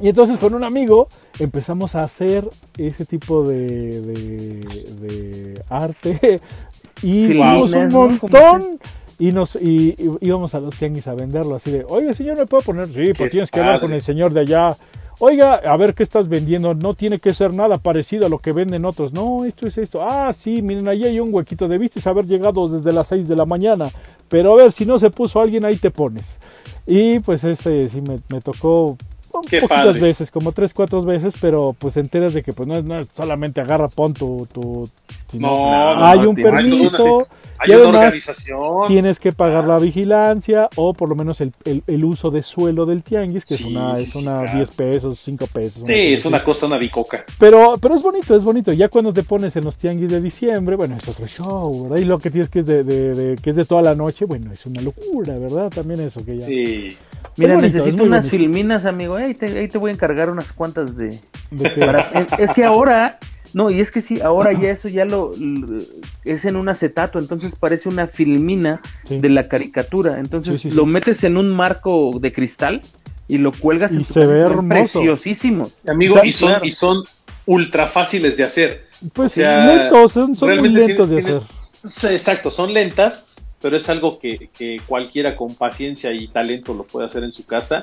Y entonces con un amigo empezamos a hacer ese tipo de, de, arte (laughs) y hicimos un montón y nos y, íbamos a los tianguis a venderlo así de, oye señor, ¿me puedo poner? Sí, pues tienes que hablar con el señor de allá. Oiga, a ver qué estás vendiendo. No tiene que ser nada parecido a lo que venden otros. No, esto es esto. Ah, sí, miren, ahí hay un huequito. Debiste haber llegado desde las 6 de la mañana. Pero a ver, si no se puso alguien, ahí te pones. Y pues ese sí me, me tocó poquitas veces, como tres, cuatro veces, pero pues enteras de que pues no es, no es solamente agarra, pon tu... tu no, hay un permiso. Hay y una organización. Tienes que pagar la vigilancia o por lo menos el, el, uso de suelo del tianguis, que es una, es una 10 pesos, 5 pesos. Sí, es una cosa, una bicoca. Pero, pero es bonito, es bonito. Ya cuando te pones en los tianguis de diciembre, bueno, es otro show, ¿verdad? Y lo que tienes que es de, de, que es de toda la noche, bueno, es una locura, ¿verdad? También eso que ya. Sí. Mira, necesito unas filminas, amigo. Ahí te, ahí te, voy a encargar unas cuantas de. es que ahora. No, y es que sí, ahora ya eso ya lo, es en un acetato, entonces parece una filmina de la caricatura. Entonces lo metes en un marco de cristal y lo cuelgas y se ve hermoso. Amigo, y son, y son ultra fáciles de hacer. Pues lentos, son, muy lentos de hacer. Exacto, son lentas, pero es algo que, que, cualquiera con paciencia y talento lo puede hacer en su casa.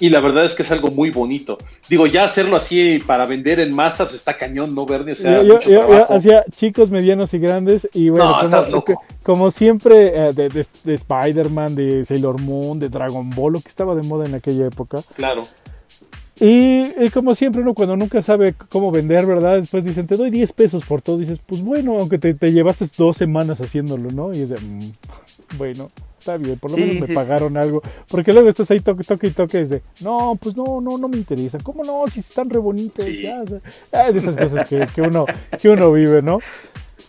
Y la verdad es que es algo muy bonito. Digo, ya hacerlo así para vender en masa, pues está cañón, ¿no, Bernie? yo, hacía chicos, medianos y grandes. Y bueno, como, siempre, eh, de, de Spider-Man, de Sailor Moon, de Dragon Ball, lo que estaba de moda en aquella época. Claro. Y, como siempre, uno cuando nunca sabe cómo vender, ¿verdad? Después dicen, te doy 10 pesos por todo. Dices, pues bueno, aunque te, llevaste dos semanas haciéndolo, ¿no? Y es de, mm, bueno, está bien, por lo menos me pagaron algo. Porque luego estás ahí toque, toque y toque. Es de, no, pues no, no, no me interesa. ¿Cómo no? Si están re bonitos. Ya, de esas cosas que, que, uno, que uno vive, ¿no?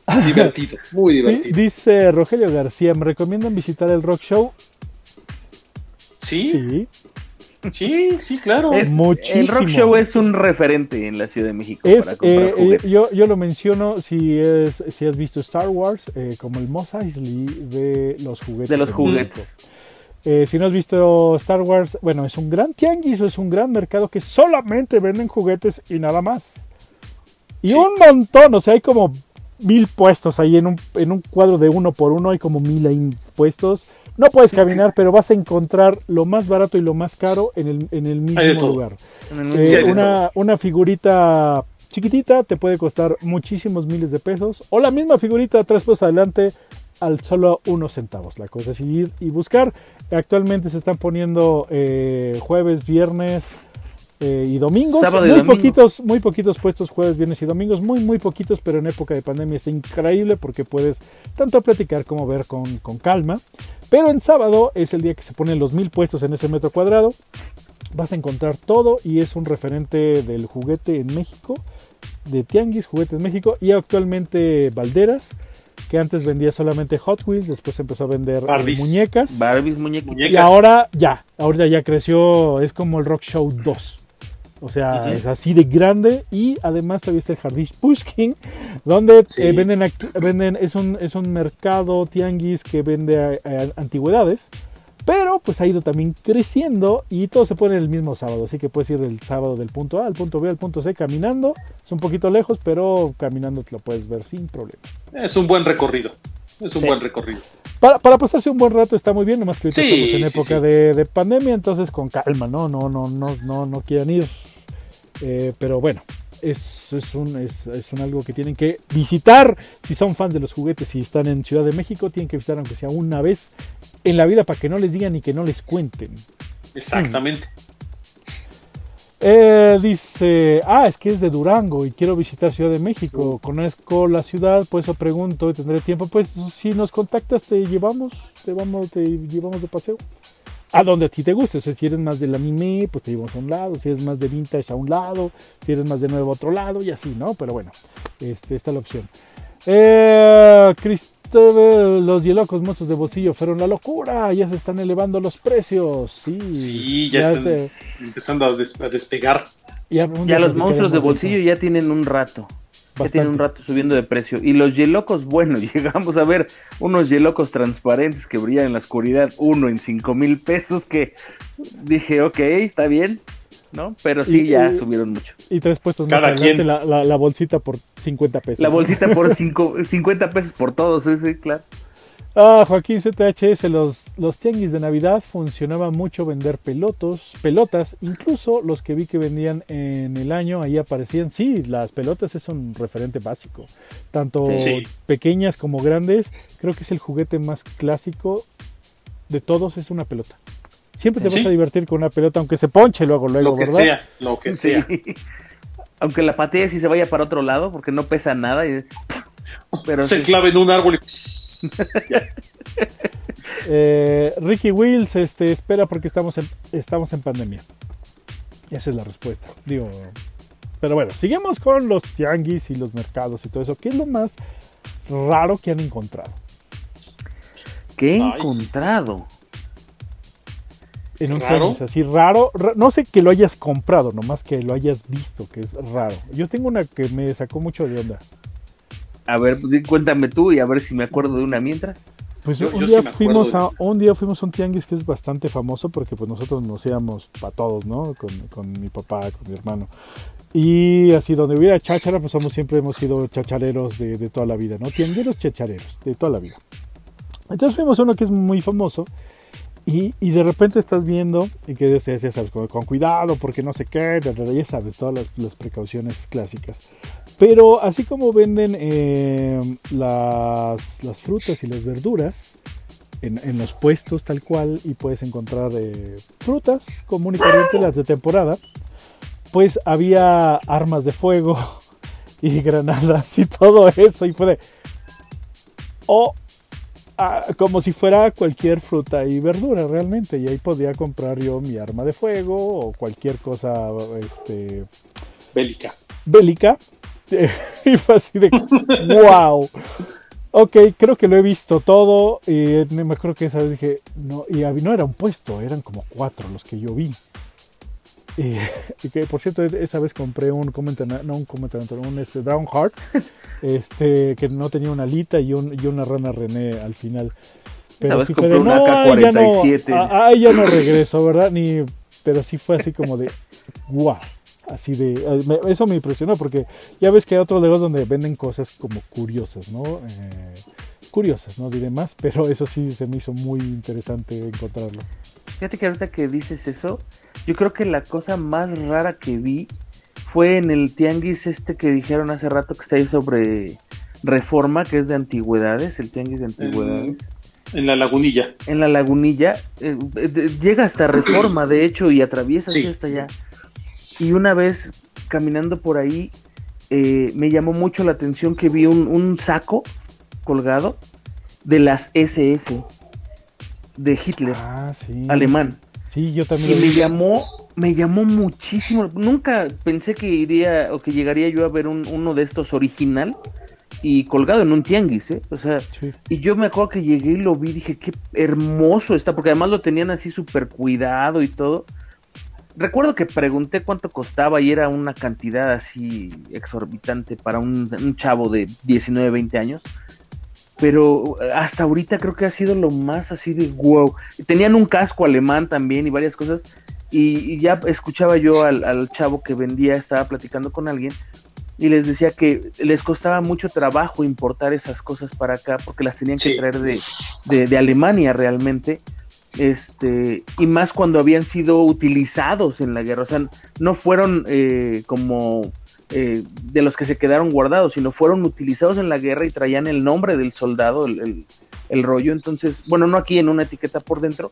(laughs) Divertido, muy divertido. Dice Rogelio García, ¿me recomiendan visitar el Rock Show? Sí. Sí. Sí, sí, claro. Es, el Rock Show es un referente en la Ciudad de México. Es, eh, eh, yo, yo lo menciono si es si has visto Star Wars, eh, como el Moss Eisley de los juguetes. De los juguetes. si no has visto Star Wars, bueno, es un gran tianguis o es un gran mercado que solamente venden juguetes y nada más. Y un montón, o sea, hay como mil puestos ahí en un, en un cuadro de uno por uno, hay como mil puestos no puedes caminar, pero vas a encontrar lo más barato y lo más caro en el, en el mismo lugar. Eh, una, una figurita chiquitita te puede costar muchísimos miles de pesos. O la misma figurita tres pesos adelante al solo unos centavos. La cosa es ir y buscar. Actualmente se están poniendo eh, jueves, viernes, eh, y domingos. muy poquitos, muy poquitos puestos jueves, viernes y domingos, muy, muy poquitos, pero en época de pandemia está increíble porque puedes tanto platicar como ver con, con calma. Pero en sábado es el día que se ponen los mil puestos en ese metro cuadrado. Vas a encontrar todo y es un referente del juguete en México, de Tianguis, Juguetes México y actualmente Valderas que antes vendía solamente Hot Wheels, después empezó a vender eh, muñecas. Barbies, muñecas. Y ahora ya, ahora ya creció, es como el Rock Show 2. O sea, es así de grande y además todavía está el Jardín Pushkin, donde eh, venden, venden es, un, es un mercado tianguis que vende eh, antigüedades, pero pues ha ido también creciendo y todo se pone el mismo sábado, así que puedes ir del sábado del punto A al punto B al punto C caminando, es un poquito lejos, pero caminando te lo puedes ver sin problemas. Es un buen recorrido. Es un buen recorrido. Para, para, pasarse un buen rato está muy bien, nomás que ahorita estamos en época de, de, pandemia, entonces con calma, ¿no? No, no, no, no, no quieran ir eh, pero bueno, es, es, un, es, es, un algo que tienen que visitar. Si son fans de los juguetes y están en Ciudad de México, tienen que visitar aunque sea una vez en la vida para que no les digan y que no les cuenten. Exactamente. Eh, dice, ah, es que es de Durango y quiero visitar Ciudad de México. Conozco la ciudad, por eso pregunto y tendré tiempo. Pues si nos contactas, te llevamos, te vamos, te llevamos de paseo a donde a ti te guste. O sea, si eres más del anime, pues te llevamos a un lado. Si eres más de vintage, a un lado. Si eres más de nuevo, a otro lado. Y así, ¿no? Pero bueno, este, esta es la opción. Eh, los hielocos monstruos de bolsillo fueron la locura. Ya se están elevando los precios. Sí, sí ya, están empezando a, despegar. Ya, ya los monstruos de bolsillo ya tienen un rato. Ya tiene un rato subiendo de precio. Y los yelocos, (laughs) bueno, llegamos a ver unos yelocos transparentes que brillan en la oscuridad, uno en cinco mil pesos, que dije, ok, está bien, ¿no? Pero sí, ya subieron mucho. Y tres puestos más adelante, la, la, bolsita por 50 pesos. La bolsita por (laughs) cinco, 50 pesos por todos, sí, claro. Ah, Joaquín ZHS, los, los tianguis de Navidad funcionaba mucho vender pelotos, pelotas, incluso los que vi que vendían en el año, ahí aparecían. Sí, las pelotas es un referente básico, tanto pequeñas como grandes. Creo que es el juguete más clásico de todos, es una pelota. Siempre te vas a divertir con una pelota, aunque se ponche luego, luego, lo que Sea, lo que sea. (laughs) Aunque la patees y se vaya para otro lado, porque no pesa nada. Y... (laughs) Pero se clave en un árbol y (laughs) Eh, Ricky Wills este, espera porque estamos en, estamos en pandemia. Esa es la respuesta. Digo, pero bueno, seguimos con los tianguis y los mercados y todo eso. ¿Qué es lo más raro que han encontrado? ¿Qué he encontrado? En un tianguis así raro, no sé que lo hayas comprado, nomás que lo hayas visto, que es raro. Yo tengo una que me sacó mucho de onda. A ver, cuéntame tú y a ver si me acuerdo de una mientras. Pues un, día fuimos a, un día fuimos a un tianguis que es bastante famoso porque pues nosotros nos íbamos para todos, ¿no? Con, con, mi papá, con mi hermano. Y así donde hubiera cháchara, pues somos, siempre hemos sido chachareros de, de toda la vida, ¿no? Tiangueros chachareros de toda la vida. Entonces fuimos a uno que es muy famoso y, y, de repente estás viendo, y que ya sabes, con, cuidado, porque no sé qué, ya sabes, todas las, precauciones clásicas. Pero así como venden eh, las, las, frutas y las verduras en, en, los puestos tal cual, y puedes encontrar eh, frutas común y corriente, las de temporada, pues había armas de fuego (laughs) y granadas y todo eso, y fue de... Oh, como si fuera cualquier fruta y verdura realmente. Y ahí podía comprar yo mi arma de fuego o cualquier cosa este, bélica. Bélica. (laughs) y fue así de wow. Ok, creo que lo he visto todo. Y me acuerdo que esa vez dije, no, y no era un puesto, eran como cuatro los que yo vi. (laughs) Y, que por cierto, esa vez compré un comentar, no un comentar, un este, Drown Heart, (laughs) este, que no tenía una alita y, un, y una rana René al final. Pero sí fue de, no, ya no, ay, ya no regreso, ¿verdad? Ni, pero sí fue así como de, guau. Así de, eh, eso me impresionó porque ya ves que hay otros legos donde venden cosas como curiosas, ¿no? Eh, curiosas, no diré más, pero eso sí se me hizo muy interesante encontrarlo. Fíjate que ahorita que dices eso, yo creo que la cosa más rara que vi fue en el tianguis este que dijeron hace rato que está ahí sobre Reforma, que es de antigüedades, el tianguis de antigüedades. En, la lagunilla. En la lagunilla. Eh, llega hasta Reforma, de hecho, y atraviesa hasta allá. Y una vez caminando por ahí, eh, me llamó mucho la atención que vi un, un saco colgado de las SS de Hitler, ah, alemán. Sí, yo también. Y me llamó, me llamó muchísimo. Nunca pensé que iría o que llegaría yo a ver uno de estos original y colgado en un tianguis, ¿eh? O sea, y yo me acuerdo que llegué y lo vi, dije, qué hermoso está, porque además lo tenían así súper cuidado y todo. Recuerdo que pregunté cuánto costaba y era una cantidad así exorbitante para un, un chavo de 19, 20 años pero hasta ahorita creo que ha sido lo más así de wow. Tenían un casco alemán también y varias cosas. Y, ya escuchaba yo al, chavo que vendía, estaba platicando con alguien y les decía que les costaba mucho trabajo importar esas cosas para acá porque las tenían que traer de, de, Alemania realmente. Este, y más cuando habían sido utilizados en la guerra, o sea, no fueron eh, como eh, de los que se quedaron guardados, sino fueron utilizados en la guerra y traían el nombre del soldado, el, rollo. Entonces, bueno, no aquí en una etiqueta por dentro,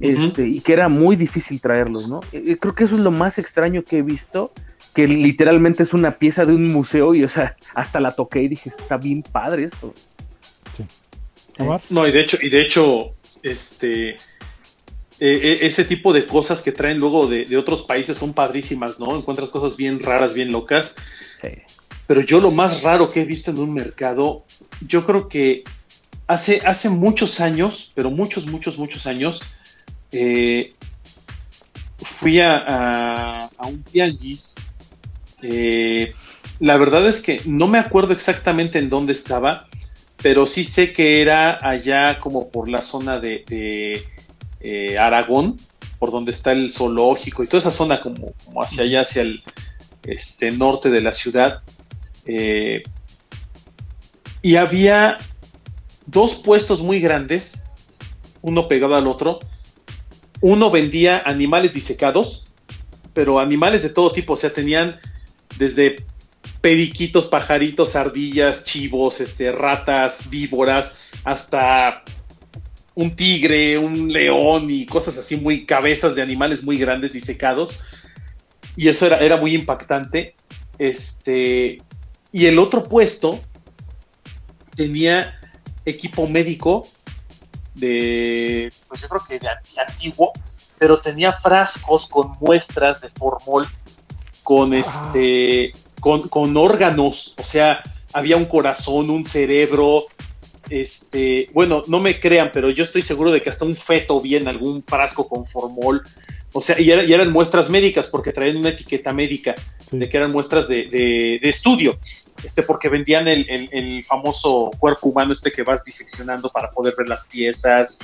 este, y que era muy difícil traerlos, ¿no? Eh, creo que eso es lo más extraño que he visto, que literalmente es una pieza de un museo y, o sea, hasta la toqué y dije, está bien padre esto. Sí. No, y de hecho, y de hecho, este eh, ese tipo de cosas que traen luego de, otros países son padrísimas, ¿no? Encuentras cosas bien raras, bien locas. Pero yo lo más raro que he visto en un mercado, yo creo que hace, hace muchos años, pero muchos, muchos, muchos años, eh, fui a, un tianguis. Eh, la verdad es que no me acuerdo exactamente en dónde estaba, pero sí sé que era allá como por la zona de eh, Aragón, por donde está el zoológico y toda esa zona como, hacia allá, hacia el este, norte de la ciudad. Eh, y había dos puestos muy grandes, uno pegado al otro. Uno vendía animales disecados, pero animales de todo tipo, o sea, tenían desde periquitos, pajaritos, ardillas, chivos, este, ratas, víboras, hasta un tigre, un león y cosas así muy cabezas de animales muy grandes disecados. Y eso era, era muy impactante. Este, y el otro puesto tenía equipo médico de, pues yo creo que de, antiguo, pero tenía frascos con muestras de formol, con ah. este, con, con órganos, o sea, había un corazón, un cerebro, este, bueno, no me crean, pero yo estoy seguro de que hasta un feto vi en algún frasco con formol. O sea, y, eran muestras médicas porque traían una etiqueta médica de que eran muestras de, estudio, este, porque vendían el, el, famoso cuerpo humano este que vas diseccionando para poder ver las piezas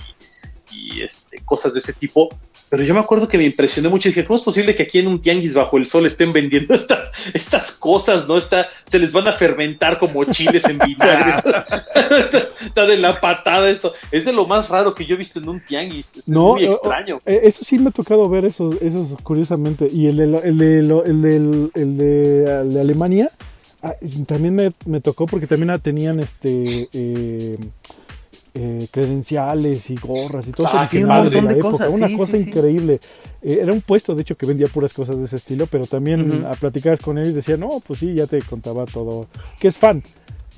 y, y este, cosas de ese tipo. Pero yo me acuerdo que me impresioné mucho y dije, ¿cómo es posible que aquí en un tianguis bajo el sol estén vendiendo (laughs) estas, estas cosas, no? Está, se les van a fermentar como chiles en vinagre. (laughs) está de la patada esto. Es de lo más raro que yo he visto en un tianguis. Es muy extraño. Eh, eso sí me ha tocado ver eso, eso curiosamente. Y el de, el de, el de, el de, Alemania ah, también me, me, tocó porque también tenían este... Eh, eh, credenciales y gorras y todo eso ah, de la época, una cosa increíble. Eh, era un puesto, de hecho, que vendía puras cosas de ese estilo, pero también a platicabas con él y decía, no, pues sí, ya te contaba todo, que es fan.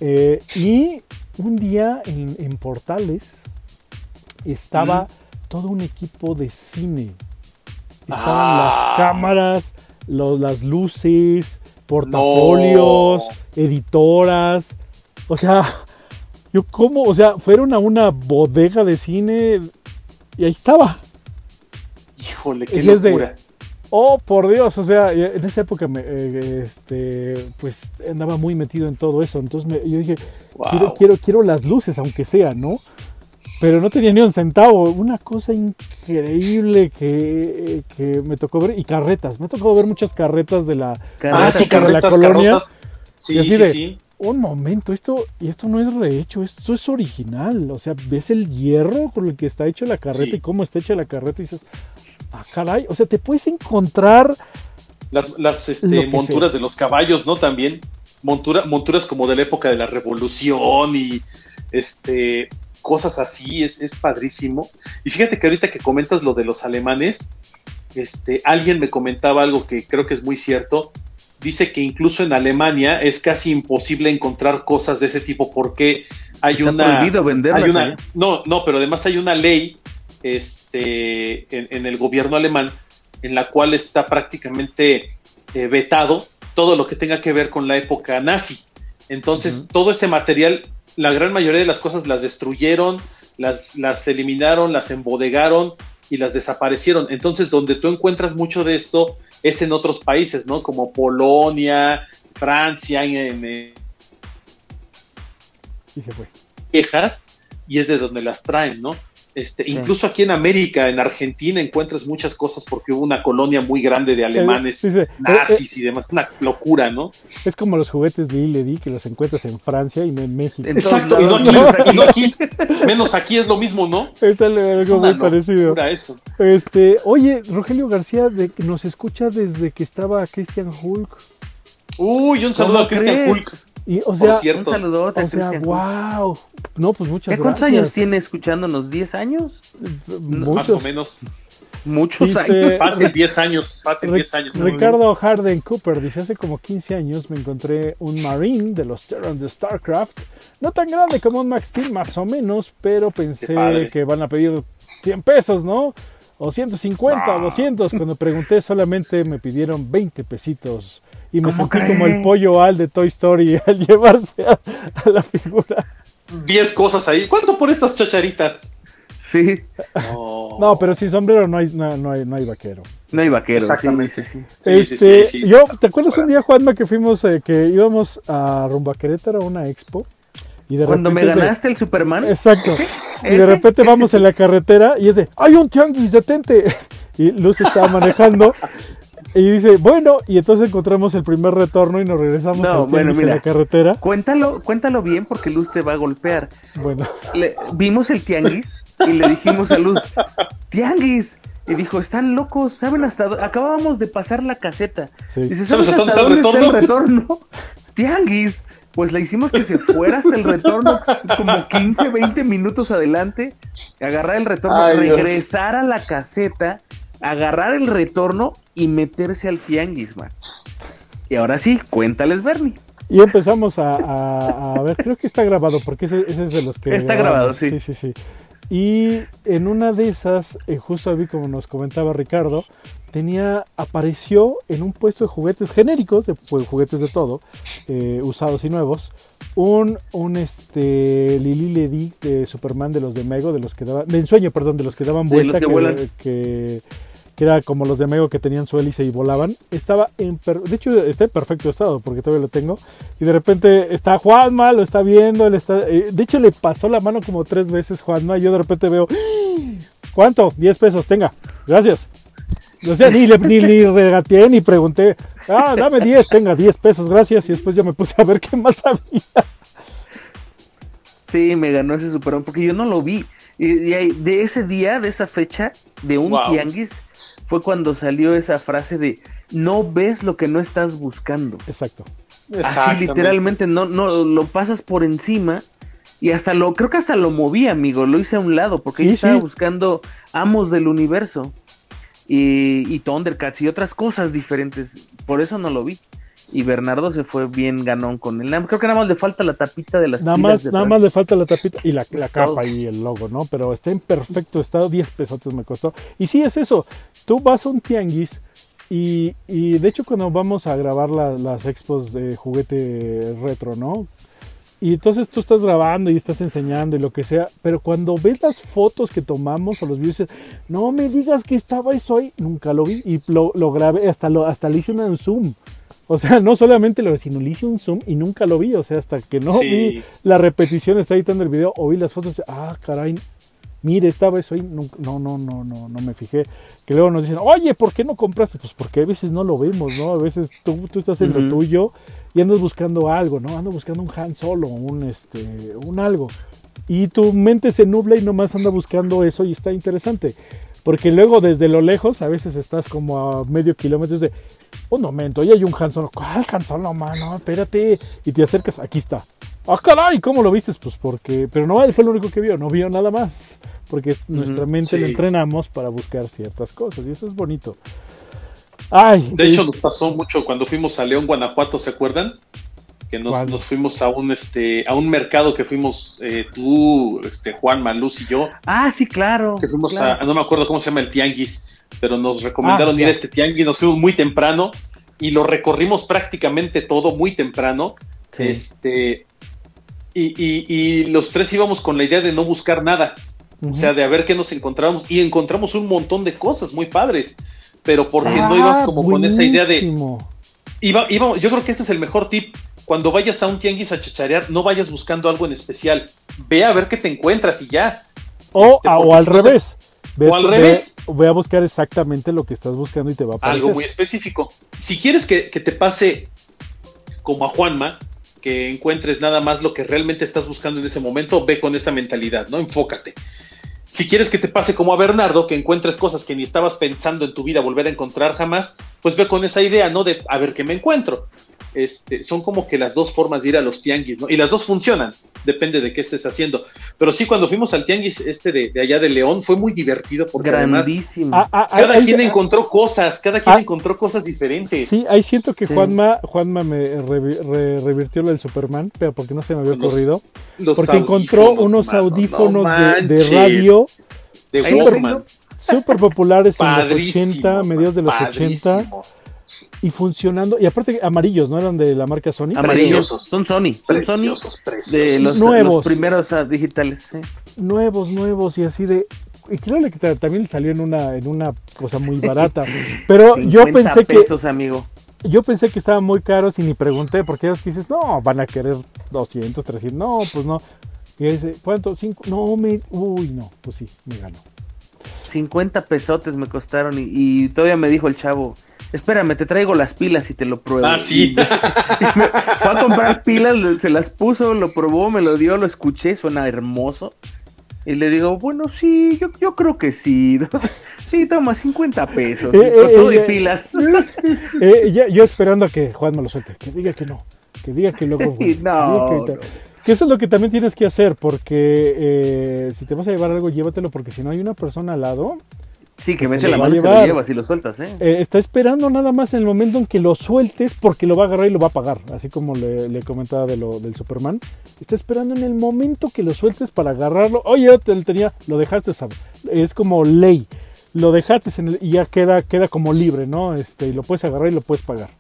Eh, y un día en, Portales estaba todo un equipo de cine. Estaban las ah. cámaras, las luces, portafolios, editoras. O sea, yo como, o sea, fueron a una bodega de cine y ahí estaba. Híjole, qué locura. oh, por Dios, o sea, en esa época me, eh, este, pues andaba muy metido en todo eso. Entonces yo dije, quiero, quiero, quiero las luces, aunque sea, ¿no? Pero no tenía ni un centavo. Una cosa increíble que, que me tocó ver. Y carretas. Me tocó ver muchas carretas de la, ah, de la colonia. Sí, y así de, sí un momento, esto, esto no es rehecho, esto es original. O sea, ves el hierro con el que está hecho la carreta y cómo está hecha la carreta y dices, ah, caray, o sea, te puedes encontrar... Las, este, monturas de los caballos, ¿no? También, Montura, monturas como de la época de la revolución y este cosas así, es, es padrísimo. Y fíjate que ahorita que comentas lo de los alemanes, este, alguien me comentaba algo que creo que es muy cierto, dice que incluso en Alemania es casi imposible encontrar cosas de ese tipo porque hay una, prohibido venderlas, ¿eh? no no pero además hay una ley este en, el gobierno alemán en la cual está prácticamente eh, vetado todo lo que tenga que ver con la época nazi. Entonces todo ese material la gran mayoría de las cosas las destruyeron las, las eliminaron las embodegaron y las desaparecieron. Entonces donde tú encuentras mucho de esto es en otros países, ¿no? Como Polonia, Francia, en, en y se fue. Quejas, y es de donde las traen, ¿no? Este, Incluso aquí en América, en Argentina, encuentras muchas cosas porque hubo una colonia muy grande de alemanes, nazis y demás. Una locura, ¿no? Es como los juguetes de Iledi que los encuentras en Francia y no en México. Exacto, y no aquí, (laughs) menos aquí es lo mismo, ¿no? Es algo muy parecido. Eso. Este, oye, Rogelio García de, nos escucha desde que estaba Christian Hulk. Uy, un saludo a Christian Hulk. Y, o sea, un saludote. O sea, wow. No, pues muchas ¿Cuántos años tiene escuchándonos? ¿10 años? Muchos. Más o menos. Muchos años. Fácil (laughs) 10 años. Fácil 10 años. Ricardo Harden Cooper dice: Hace como 15 años me encontré un Marine de los Terrans de StarCraft. No tan grande como un Max Steel, más o menos, pero pensé que van a pedir 100 pesos, ¿no? O 150, o 200. Cuando pregunté, solamente me pidieron 20 pesitos y me sentí como el pollo al de Toy Story (laughs) al llevarse a, la figura. Diez cosas ahí. ¿Cuánto por estas chacharitas? Sí. No, pero sin sombrero no hay, no, hay, no hay vaquero. No hay vaquero. Exactamente, sí. Este, yo, ¿te acuerdas un día, Juanma, que fuimos, eh, que íbamos a rumbo a Querétaro a una expo? Y de Cuando me ganaste el Superman. Exacto. Y de repente vamos en la carretera y es de, ¡hay un tianguis, detente! (laughs) Y Luz estaba manejando y dice, bueno, y entonces encontramos el primer retorno y nos regresamos no, a la carretera. Cuéntalo, cuéntalo bien porque Luz te va a golpear. Bueno. vimos el tianguis y le dijimos a Luz, tianguis. Y dijo, están locos, ¿saben hasta dónde? Acabábamos de pasar la caseta. Dice, ¿sabes hasta, dónde está el retorno? tianguis. Pues le hicimos que se fuera hasta el retorno, como 15, 20 minutos adelante, agarrar el retorno, regresar a la caseta agarrar el retorno y meterse al tianguis, man. Y ahora sí, cuéntales, Bernie. Y empezamos a, ver, creo que está grabado, porque ese, es de los que... Está grabado, sí. Sí, sí, sí. Y en una de esas, eh, justo vi como nos comentaba Ricardo, tenía, apareció en un puesto de juguetes genéricos, de pues, juguetes de todo, eh, usados y nuevos, un, un este Lili Ledy de Superman de los de Mego, de los que daban, de ensueño, perdón, de los que daban vuelta, que, que, era como los de Mego que tenían su hélice y volaban. Estaba en, de hecho está en perfecto estado porque todavía lo tengo. Y de repente está Juanma, lo está viendo, él está, eh, de hecho le pasó la mano como tres veces Juanma y yo de repente veo, (gasps) ¿cuánto? 10 pesos, tenga, gracias. O sea, ni, ni, ni regateé ni pregunté, ah, dame 10, tenga 10 pesos, gracias. Y después ya me puse a ver qué más había. Sí, me ganó ese superón porque yo no lo vi. Y, de ese día, de esa fecha, de un tianguis, fue cuando salió esa frase de no ves lo que no estás buscando. Exacto. Así literalmente no, no lo pasas por encima y hasta lo, creo que hasta lo moví, amigo, lo hice a un lado porque yo estaba buscando amos del universo y, y Thundercats y otras cosas diferentes. Por eso no lo vi. Y Bernardo se fue bien ganón con él. Creo que nada más le falta la tapita de las Nada más, nada más le falta la tapita y la, capa y el logo, ¿no? Pero está en perfecto estado, 10 pesos me costó. Y sí es eso, tú vas a un tianguis y, y de hecho cuando vamos a grabar las expos de juguete retro, ¿no? Y entonces tú estás grabando y estás enseñando y lo que sea, pero cuando ves las fotos que tomamos o los videos, no me digas que estaba eso ahí, nunca lo vi y lo, grabé, hasta, lo, hasta le hice un zoom. O sea, no solamente lo sino le hice un zoom y nunca lo vi. O sea, hasta que no vi la repetición, está editando el video o vi las fotos, ah, caray, mire, estaba eso ahí, no, no, no, no, no, no me fijé. Que luego nos dicen, oye, ¿por qué no compraste? Pues porque a veces no lo vemos, ¿no? A veces tú, tú estás en lo tuyo y andas buscando algo, ¿no? Ando buscando un Han Solo, un, este, un algo. Y tu mente se nubla y nomás anda buscando eso y está interesante. Porque luego desde lo lejos, a veces estás como a medio kilómetro de, un momento, ahí hay un Han Solo. ¿Cuál Han Solo, mano? Espérate. Y te acercas, aquí está. ¡Ah, caray! ¿Cómo lo viste? Pues porque... Pero no, él fue el único que vio, no vio nada más. Porque nuestra mente la entrenamos para buscar ciertas cosas y eso es bonito. Ay, de hecho, nos pasó mucho cuando fuimos a León, Guanajuato, ¿se acuerdan? Que nos, fuimos a un este a un mercado que fuimos eh, tú, este Juan, Maluz y yo. Ah, sí, claro. Que fuimos a, no me acuerdo cómo se llama el tianguis, pero nos recomendaron ah, ir a este tianguis, nos fuimos muy temprano y lo recorrimos prácticamente todo muy temprano. Este y, y, y los tres íbamos con la idea de no buscar nada. O sea, de a ver qué nos encontramos. Y encontramos un montón de cosas muy padres. Pero porque no ah, ibas como con esa idea de. Iba, iba, yo creo que este es el mejor tip. Cuando vayas a un tianguis a chacharear, no vayas buscando algo en especial. Ve a ver qué te encuentras y ya. O, este, o al revés. o al revés. Ve, a buscar exactamente lo que estás buscando y te va a aparecer. Algo muy específico. Si quieres que, que te pase como a Juanma, que encuentres nada más lo que realmente estás buscando en ese momento, ve con esa mentalidad, ¿no? Enfócate. Si quieres que te pase como a Bernardo, que encuentres cosas que ni estabas pensando en tu vida volver a encontrar jamás, pues ve con esa idea, ¿no? De a ver qué me encuentro. Este, son como que las dos formas de ir a los tianguis, ¿no? Y las dos funcionan, depende de qué estés haciendo. Pero sí, cuando fuimos al tianguis este de, allá de León, fue muy divertido porque Grandísimo. Ah, ah, cada quien encontró cosas, cada quien ah. encontró cosas diferentes. Sí, ahí siento que Juanma, Juanma me revirtió lo del Superman, pero porque no se me había ocurrido. porque encontró unos audífonos de, radio de super, (laughs) populares en los 80, mediados de los 80 y funcionando. Y aparte, amarillos, ¿no? Eran de la marca Sony. Amarillos, son Sony. Son Sony de los, nuevos. primeros ah, digitales. Nuevos, nuevos y así de. Y creo que también salió en una, en una cosa muy barata. (laughs) Pero yo pensé pesos, que. amigo. Yo pensé que estaban muy caros y ni pregunté, porque ellos que dices, no, van a querer 200, 300. No, pues no. Y dice, ¿cuánto? Cinco. No, me. Uy, no, pues sí, me ganó. 50 pesotes me costaron y, y todavía me dijo el chavo, espérame, te traigo las pilas y te lo pruebo. Ah, sí. fue a comprar pilas, se las puso, lo probó, me lo dio, lo escuché, suena hermoso. Y le digo, bueno, sí, yo, yo creo que sí. (laughs) sí, toma 50 pesos. Eh, con eh, todo y pilas. (laughs) Eh, yo esperando a que Juan me lo suelte, que diga que no, que diga que luego. no, que, eso es lo que también tienes que hacer, porque si te vas a llevar algo, llévatelo, porque si no hay una persona al lado, Sí, que mete la mano y se lo llevas y lo sueltas, ¿eh? ¿eh? Está esperando nada más en el momento en que lo sueltes porque lo va a agarrar y lo va a pagar, así como le, comentaba de lo, del Superman. Está esperando en el momento que lo sueltes para agarrarlo. Oye, te tenía, lo dejaste, es como ley. Lo dejaste en y ya queda, queda como libre, ¿no? Este, y lo puedes agarrar y lo puedes pagar.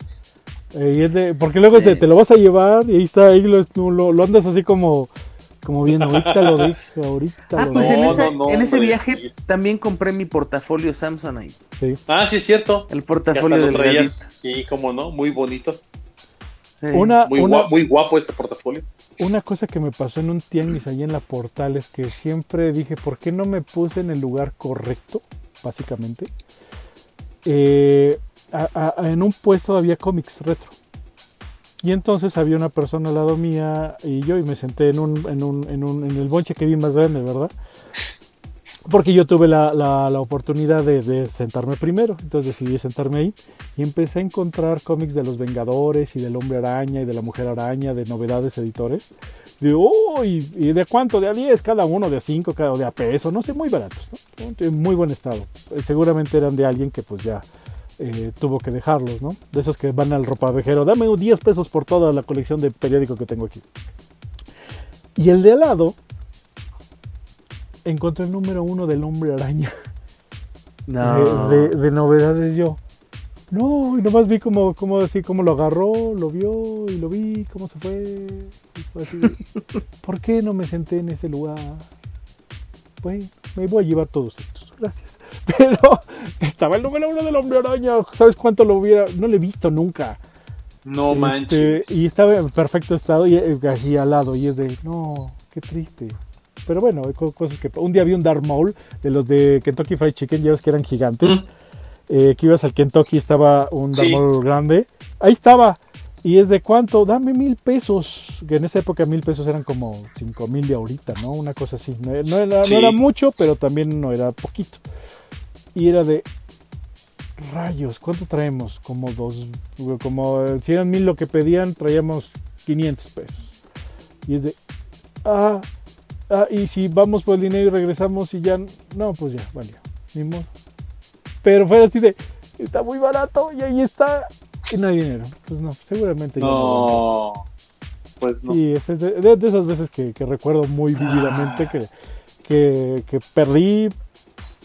Eh, y es de, porque luego es de, te lo vas a llevar y ahí está, ahí lo, lo, andas así como, como bien, ahorita lo (laughs) dije, ahorita ah, pues en, en ese viaje también compré mi portafolio Samsung ahí. Sí. Ah, sí, es cierto. El portafolio del Sí, cómo no, muy bonito. Una, muy, una, muy guapo este portafolio. Una cosa que me pasó en un tianguis ahí en la portal es que siempre dije, ¿por qué no me puse en el lugar correcto? Básicamente. Eh, en un puesto había cómics retro. Y entonces había una persona al lado mía y yo y me senté en, un, en, un, en, un, en el bonche que vi más grande, ¿verdad? porque yo tuve la, la, oportunidad de, sentarme primero, entonces decidí sentarme ahí y empecé a encontrar cómics de los Vengadores y del Hombre Araña y de la Mujer Araña, de novedades editores. Y digo, oh, ¿y, de cuánto? ¿De a 10 cada uno? ¿De a 5 cada de a peso? No sé, muy baratos, ¿no? en muy buen estado. Seguramente eran de alguien que pues ya eh, tuvo que dejarlos, ¿no? De esos que van al ropavejero, dame 10 pesos por toda la colección de periódico que tengo aquí. Y el de al lado encontré el número uno del hombre araña. No. De, novedades yo. No, y nomás vi como, como así, como lo agarró, lo vio y lo vi, cómo se fue. (laughs) ¿Por qué no me senté en ese lugar? Pues me voy a llevar todos estos, gracias. (laughs) Pero estaba el número uno del hombre araña, ¿sabes cuánto lo hubiera? No lo he visto nunca. No este, manches. Y estaba en perfecto estado y eh, así al lado, y es de, no, qué triste. Pero bueno, cosas que... Un día vi un Dark Maul de los de Kentucky Fried Chicken, ya ves que eran gigantes. Eh, que ibas al Kentucky, estaba un Dark Maul grande. Ahí estaba. ¿Y es de cuánto? Dame mil pesos. Que en esa época mil pesos eran como cinco mil de ahorita, ¿no? Una cosa así. No, era, no era mucho, pero también no era poquito. Y era de, rayos, ¿cuánto traemos? Como dos, como si eran mil lo que pedían, traíamos 500 pesos. Y es de, ah, Ah, y si vamos por el dinero y regresamos y ya. No, pues ya, valió. Ni modo. Pero fuera así de. Está muy barato y ahí está. Y no hay dinero. Pues no, seguramente no. Pues no. Sí, es de, esas veces que, recuerdo muy vividamente que, que, perdí.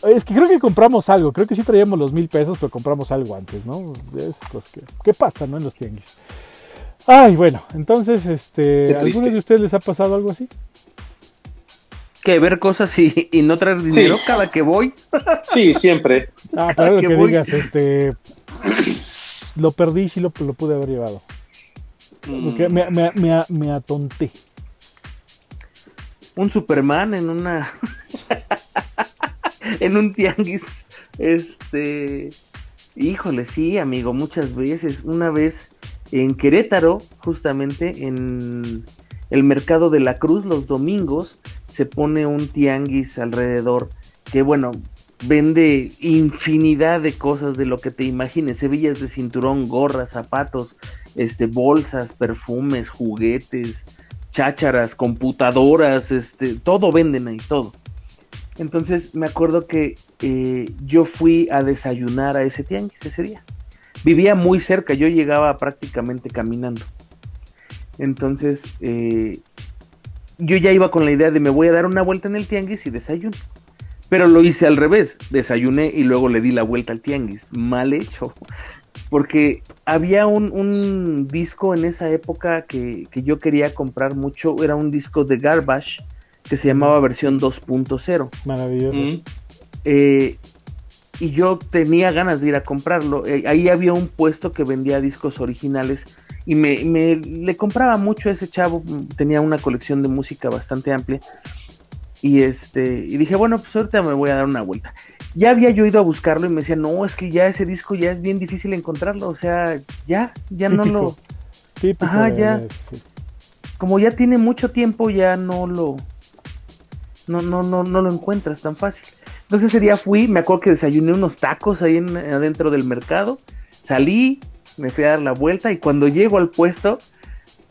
Es que creo que compramos algo. Creo que sí traíamos los mil pesos, pero compramos algo antes, ¿no? Es pues, que, ¿Qué pasa, no? En los tianguis. Ay, bueno, entonces, este, ¿alguno de ustedes les ha pasado algo así? que ver cosas y, no traer dinero cada que voy. Sí, siempre. Ah, lo que, digas, este. Lo perdí, sí lo, lo pude haber llevado. Porque me, me, me, me atonté. Un Superman en una. (laughs) en un tianguis. Este. Híjole, sí, amigo, muchas veces. Una vez en Querétaro, justamente en el mercado de la Cruz, los domingos, se pone un tianguis alrededor que bueno, vende infinidad de cosas de lo que te imagines, hebillas de cinturón, gorras, zapatos, este, bolsas, perfumes, juguetes, chácharas, computadoras, este, todo venden ahí, todo. Entonces me acuerdo que eh, yo fui a desayunar a ese tianguis ese día. Vivía muy cerca, yo llegaba prácticamente caminando. Entonces eh, yo ya iba con la idea de me voy a dar una vuelta en el tianguis y desayuno. Pero lo hice al revés, desayuné y luego le di la vuelta al tianguis. Mal hecho. Porque había un, disco en esa época que, yo quería comprar mucho, era un disco de Garbage que se llamaba versión 2.0. Maravilloso. Mm. Eh, y yo tenía ganas de ir a comprarlo. Eh, ahí había un puesto que vendía discos originales y me, me, le compraba mucho a ese chavo, tenía una colección de música bastante amplia. Y este, y dije, bueno, pues ahorita me voy a dar una vuelta. Ya había yo ido a buscarlo y me decía, no, es que ya ese disco ya es bien difícil encontrarlo, o sea, ya, ya no lo. Ajá, ya. Como ya tiene mucho tiempo, ya no lo. No, no, no, no lo encuentras tan fácil. Entonces ese día fui, me acuerdo que desayuné unos tacos ahí en, adentro del mercado, salí, me fui a dar la vuelta y cuando llego al puesto,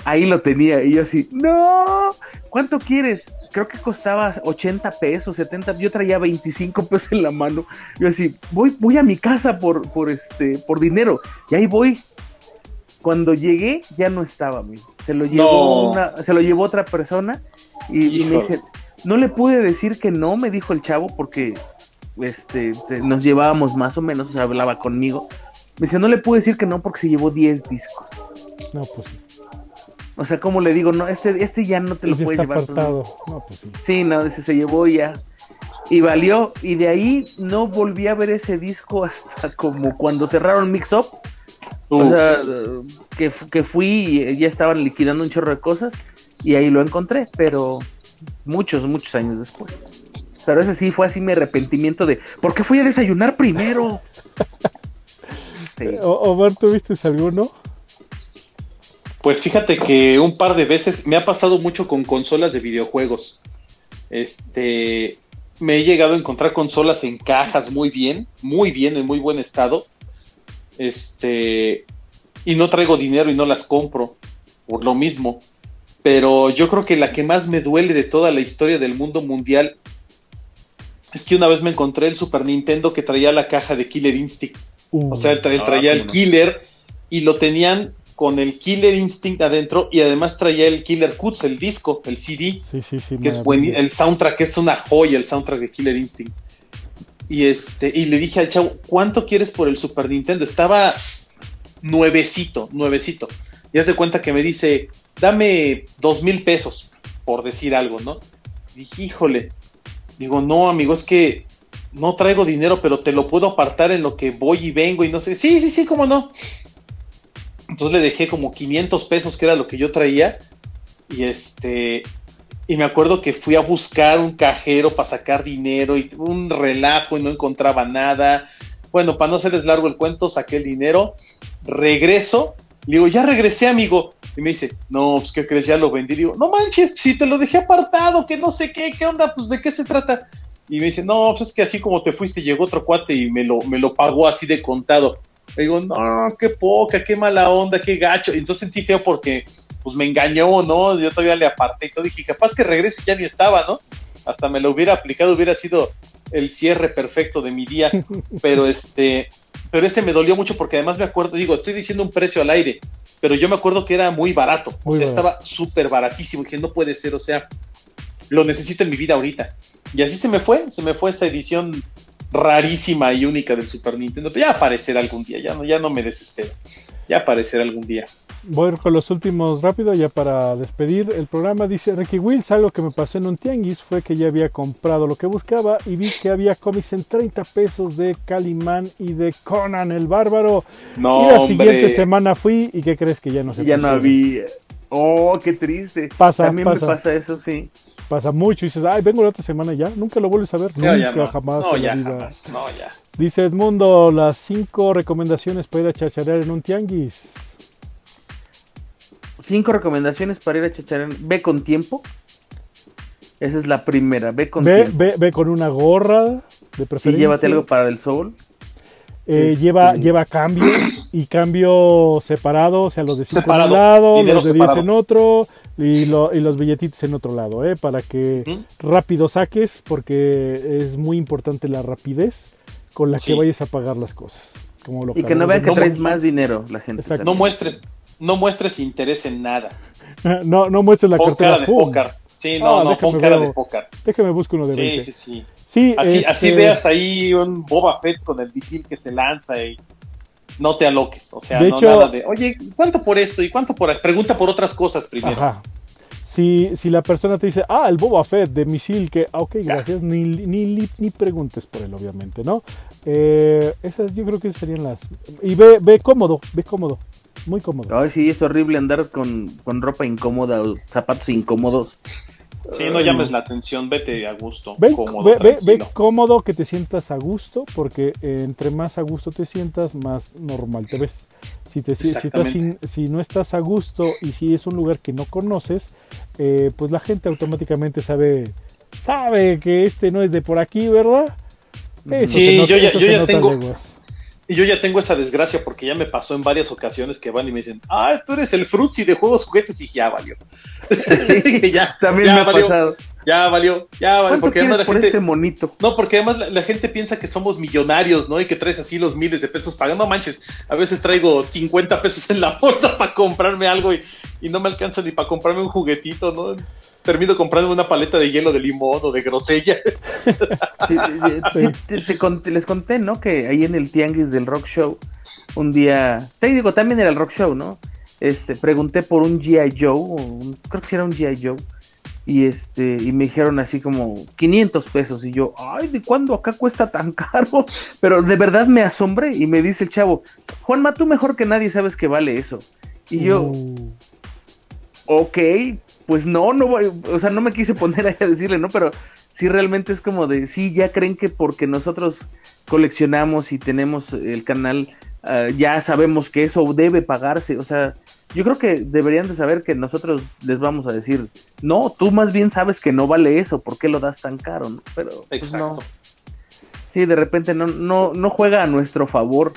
ahí lo tenía. Y yo así, no, ¿cuánto quieres? Creo que costaba 80 pesos, 70, yo traía 25 pesos en la mano. Yo así, voy, voy a mi casa por, por este, por dinero. Y ahí voy. Cuando llegué, ya no estaba, amigo. Se lo llevó una, se lo llevó otra persona y, me dice, no le pude decir que no, me dijo el chavo, porque este, nos llevábamos más o menos, o sea, hablaba conmigo Me dice, no le puedo decir que no porque se llevó 10 discos. No, pues O sea, ¿cómo le digo? No, este, este ya no te lo puedes llevar. Apartado. No, pues sí. Sí, no, ese se llevó ya. Y valió. Y de ahí no volví a ver ese disco hasta como cuando cerraron Mix Up. O sea, que, que fui y ya estaban liquidando un chorro de cosas. Y ahí lo encontré, pero muchos, muchos años después. Pero ese sí fue así mi arrepentimiento de, ¿por qué fui a desayunar primero? (laughs) Sí. Omar, ¿tuviste alguno? Pues fíjate que un par de veces me ha pasado mucho con consolas de videojuegos. Este, me he llegado a encontrar consolas en cajas muy bien, muy bien, en muy buen estado. Este, y no traigo dinero y no las compro por lo mismo. Pero yo creo que la que más me duele de toda la historia del mundo mundial es que una vez me encontré el Super Nintendo que traía la caja de Killer Instinct. o sea, ah, traía el Killer y lo tenían con el Killer Instinct adentro y además traía el Killer Cuts, el disco, el CD, sí, sí, sí, que es buen, el soundtrack es una joya, el soundtrack de Killer Instinct. Y este y le dije al chavo, ¿cuánto quieres por el Super Nintendo? Estaba nuevecito, nuevecito. Y hace cuenta que me dice, dame dos mil pesos, por decir algo, ¿no? dije, híjole. Digo, no, amigo, es que no traigo dinero, pero te lo puedo apartar en lo que voy y vengo y no sé. Sí, sí, sí, cómo no. Entonces le dejé como 500 pesos, que era lo que yo traía. Y este, y me acuerdo que fui a buscar un cajero para sacar dinero y un relajo y no encontraba nada. Bueno, para no hacerles largo el cuento, saqué el dinero, regreso, le digo, ya regresé, amigo. Y me dice, no, pues ¿qué crees? Ya lo vendí. digo, no manches, si te lo dejé apartado, que no sé qué, qué onda, pues ¿de qué se trata? Y me dice, no, pues es que así como te fuiste, llegó otro cuate y me lo, me lo pagó así de contado. Le digo, no, qué poca, qué mala onda, qué gacho. Y entonces sentí feo porque, pues me engañó, ¿no? Yo todavía le aparté y todo. Dije, capaz que regreso y ya ni estaba, ¿no? Hasta me lo hubiera aplicado, hubiera sido el cierre perfecto de mi día. (laughs) Pero este, pero ese me dolió mucho porque además me acuerdo, digo, estoy diciendo un precio al aire, pero yo me acuerdo que era muy barato, o sea, estaba súper baratísimo, dije, no puede ser, o sea, lo necesito en mi vida ahorita. Y así se me fue, se me fue esa edición rarísima y única del Super Nintendo. Pero ya aparecerá algún día, ya no, ya no me desespero. Ya aparecerá algún día. Voy con los últimos rápido, ya para despedir el programa. Dice Ricky Wills, algo que me pasó en un tianguis fue que ya había comprado lo que buscaba y vi que había cómics en 30 pesos de Calimán y de Conan el Bárbaro. No, y la siguiente semana fui y ¿qué crees que ya no se Ya no había. Oh, qué triste. Pasa, También me pasa eso, sí. Pasa mucho y dices, ay, vengo la otra semana ya. Nunca lo vuelves a ver. Nunca, jamás. No, ya, jamás. No, ya. Dice Edmundo, las cinco recomendaciones para ir a chacharear en un tianguis. Cinco recomendaciones para ir a chacharear. Ve con tiempo. Esa es la primera. Ve con ve, tiempo. Ve, ve con una gorra de preferencia. Y llévate algo para el sol. Eh, este, lleva, lleva cambio y cambio separado, o sea, los de 5 en un lado, los de 10 en otro y, los billetitos en otro lado, ¿eh? para que rápido saques, porque es muy importante la rapidez con la que vayas a pagar las cosas. Como y que no vean que traes más dinero la gente. No muestres, no muestres interés en nada. (laughs) no, no muestres la cartera. de póker. Sí, no, no, pon cara de póker. Déjame buscar uno de 20. Sí, sí, sí. Sí, así, este... así, veas ahí un Boba Fett con el misil que se lanza y no te aloques. O sea, de no hecho, nada de, oye, ¿cuánto por esto y cuánto por Pregunta por otras cosas primero. Ajá. Si, si la persona te dice, ah, el Boba Fett de misil, que, ah, ok, gracias, ni, ni, ni, preguntes por él, obviamente, ¿no? Eh, esas yo creo que serían las... Y ve, ve cómodo, ve cómodo, muy cómodo. Ay, sí, es horrible andar con, con ropa incómoda o zapatos incómodos. Sí, no llames la atención, vete a gusto. Ve cómodo, ve, ve, cómodo que te sientas a gusto, porque entre más a gusto te sientas, más normal te ves. Si, te, si, estás si no estás a gusto y si es un lugar que no conoces, eh, pues la gente automáticamente sabe, sabe que este no es de por aquí, ¿verdad? Eso sí, yo ya, yo ya tengo, y yo ya tengo esa desgracia porque ya me pasó en varias ocasiones que van y me dicen, ah, tú eres el Frutzi de juegos juguetes y ya valió. (laughs) (laughs) ya, también me ha pasado. Ya valió, ya valió. Porque además la por gente, este monito? No, porque además la, gente piensa que somos millonarios, ¿no? Y que traes así los miles de pesos pagando. No manches, a veces traigo 50 pesos en la (laughs) bolsa para comprarme algo y, y no me alcanza ni para comprarme un juguetito, ¿no? Termino comprando una paleta de hielo de limón o de grosella. (laughs) les conté, ¿no? Que ahí en el tianguis del rock show, un día, te digo, también era el rock show, ¿no? Este, pregunté por un G.I. Joe, creo que sí era un G.I. Joe, y este, y me dijeron así como 500 pesos, y yo, ay, ¿de cuándo acá cuesta tan (laughs) caro? Pero de verdad me asombré, y me dice el chavo, Juanma, tú mejor que nadie sabes que vale eso. Y yo, uh. ok, pues no, no voy, o sea, no me quise poner ahí a decirle, ¿no? Pero sí realmente es como de, sí, ya creen que porque nosotros coleccionamos y tenemos el canal, ah, ya sabemos que eso debe pagarse, o sea, yo creo que deberían de saber que nosotros les vamos a decir, no, tú más bien sabes que no vale eso, ¿por qué lo das tan caro? ¿no? Pero pues no. Sí, de repente no, no, no juega a nuestro favor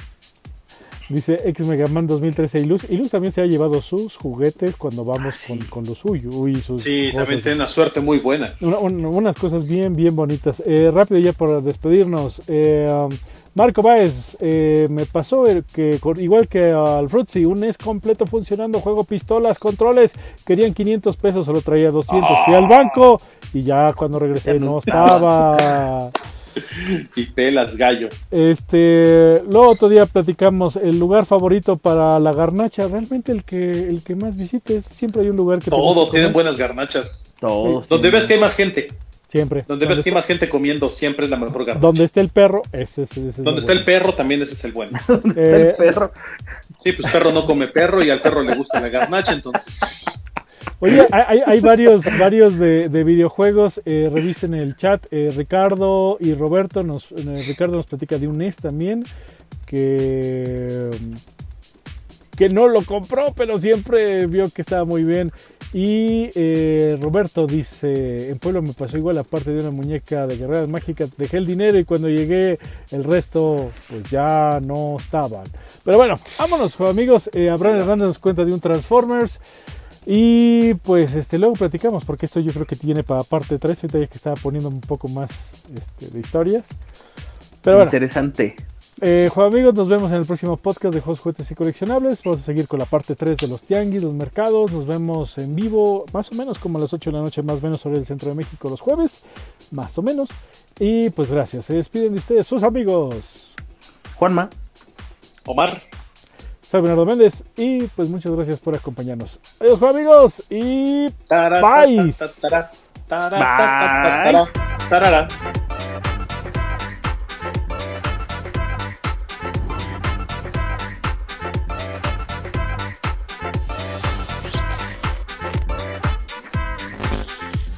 Dice X Megaman 2013 y Luz. Y Luz también se ha llevado sus juguetes cuando vamos ah, con, lo suyo. sí, también tiene una suerte muy buena. unas cosas bien, bien bonitas. Eh, rápido ya por despedirnos. Eh, um, Marco Baez, eh, me pasó que igual que al Fruitsy, un NES completo funcionando, juego pistolas, controles, querían 500 pesos, solo traía 200. Fui al banco y ya cuando regresé no estaba. (laughs) (laughs) y pelas gallo. Este, luego otro día platicamos el lugar favorito para la garnacha. Realmente el que el que más visites, siempre hay un lugar que todos tienen buenas garnachas. Todos. Donde ves que hay más gente. Siempre. Donde ves que hay más gente comiendo, siempre es la mejor garnacha. Donde esté el perro, ese, es Donde está el perro, también ese es el bueno. (laughs) Donde está el eh, perro. Sí, pues perro no come perro y al perro le gusta la garnacha, entonces. Oye, hay, varios, varios de, videojuegos. Eh, revisen el chat. Eh, Ricardo y Roberto nos, eh, Ricardo nos platica de un NES también que que no lo compró, pero siempre vio que estaba muy bien. Y Roberto dice, en Pueblo me pasó igual, aparte de una muñeca de guerreras mágicas, dejé el dinero y cuando llegué el resto pues ya no estaban. Pero bueno, vámonos amigos, Abraham Hernández nos cuenta de un Transformers. Y pues este luego platicamos, porque esto yo creo que tiene para parte 3, ahorita ya que estaba poniendo un poco más este, de historias. Pero bueno, Interesante. Eh, amigos, nos vemos en el próximo podcast de Juegos, Juguetes y Coleccionables. Vamos a seguir con la parte 3 de los tianguis, los mercados. Nos vemos en vivo, más o menos como a las 8 de la noche, más o menos sobre el centro de México los jueves, más o menos. Y pues gracias. Se despiden de ustedes, sus amigos. Juanma. Omar. Soy Bernardo Méndez y pues muchas gracias por acompañarnos. Adiós amigos y bye. Bye.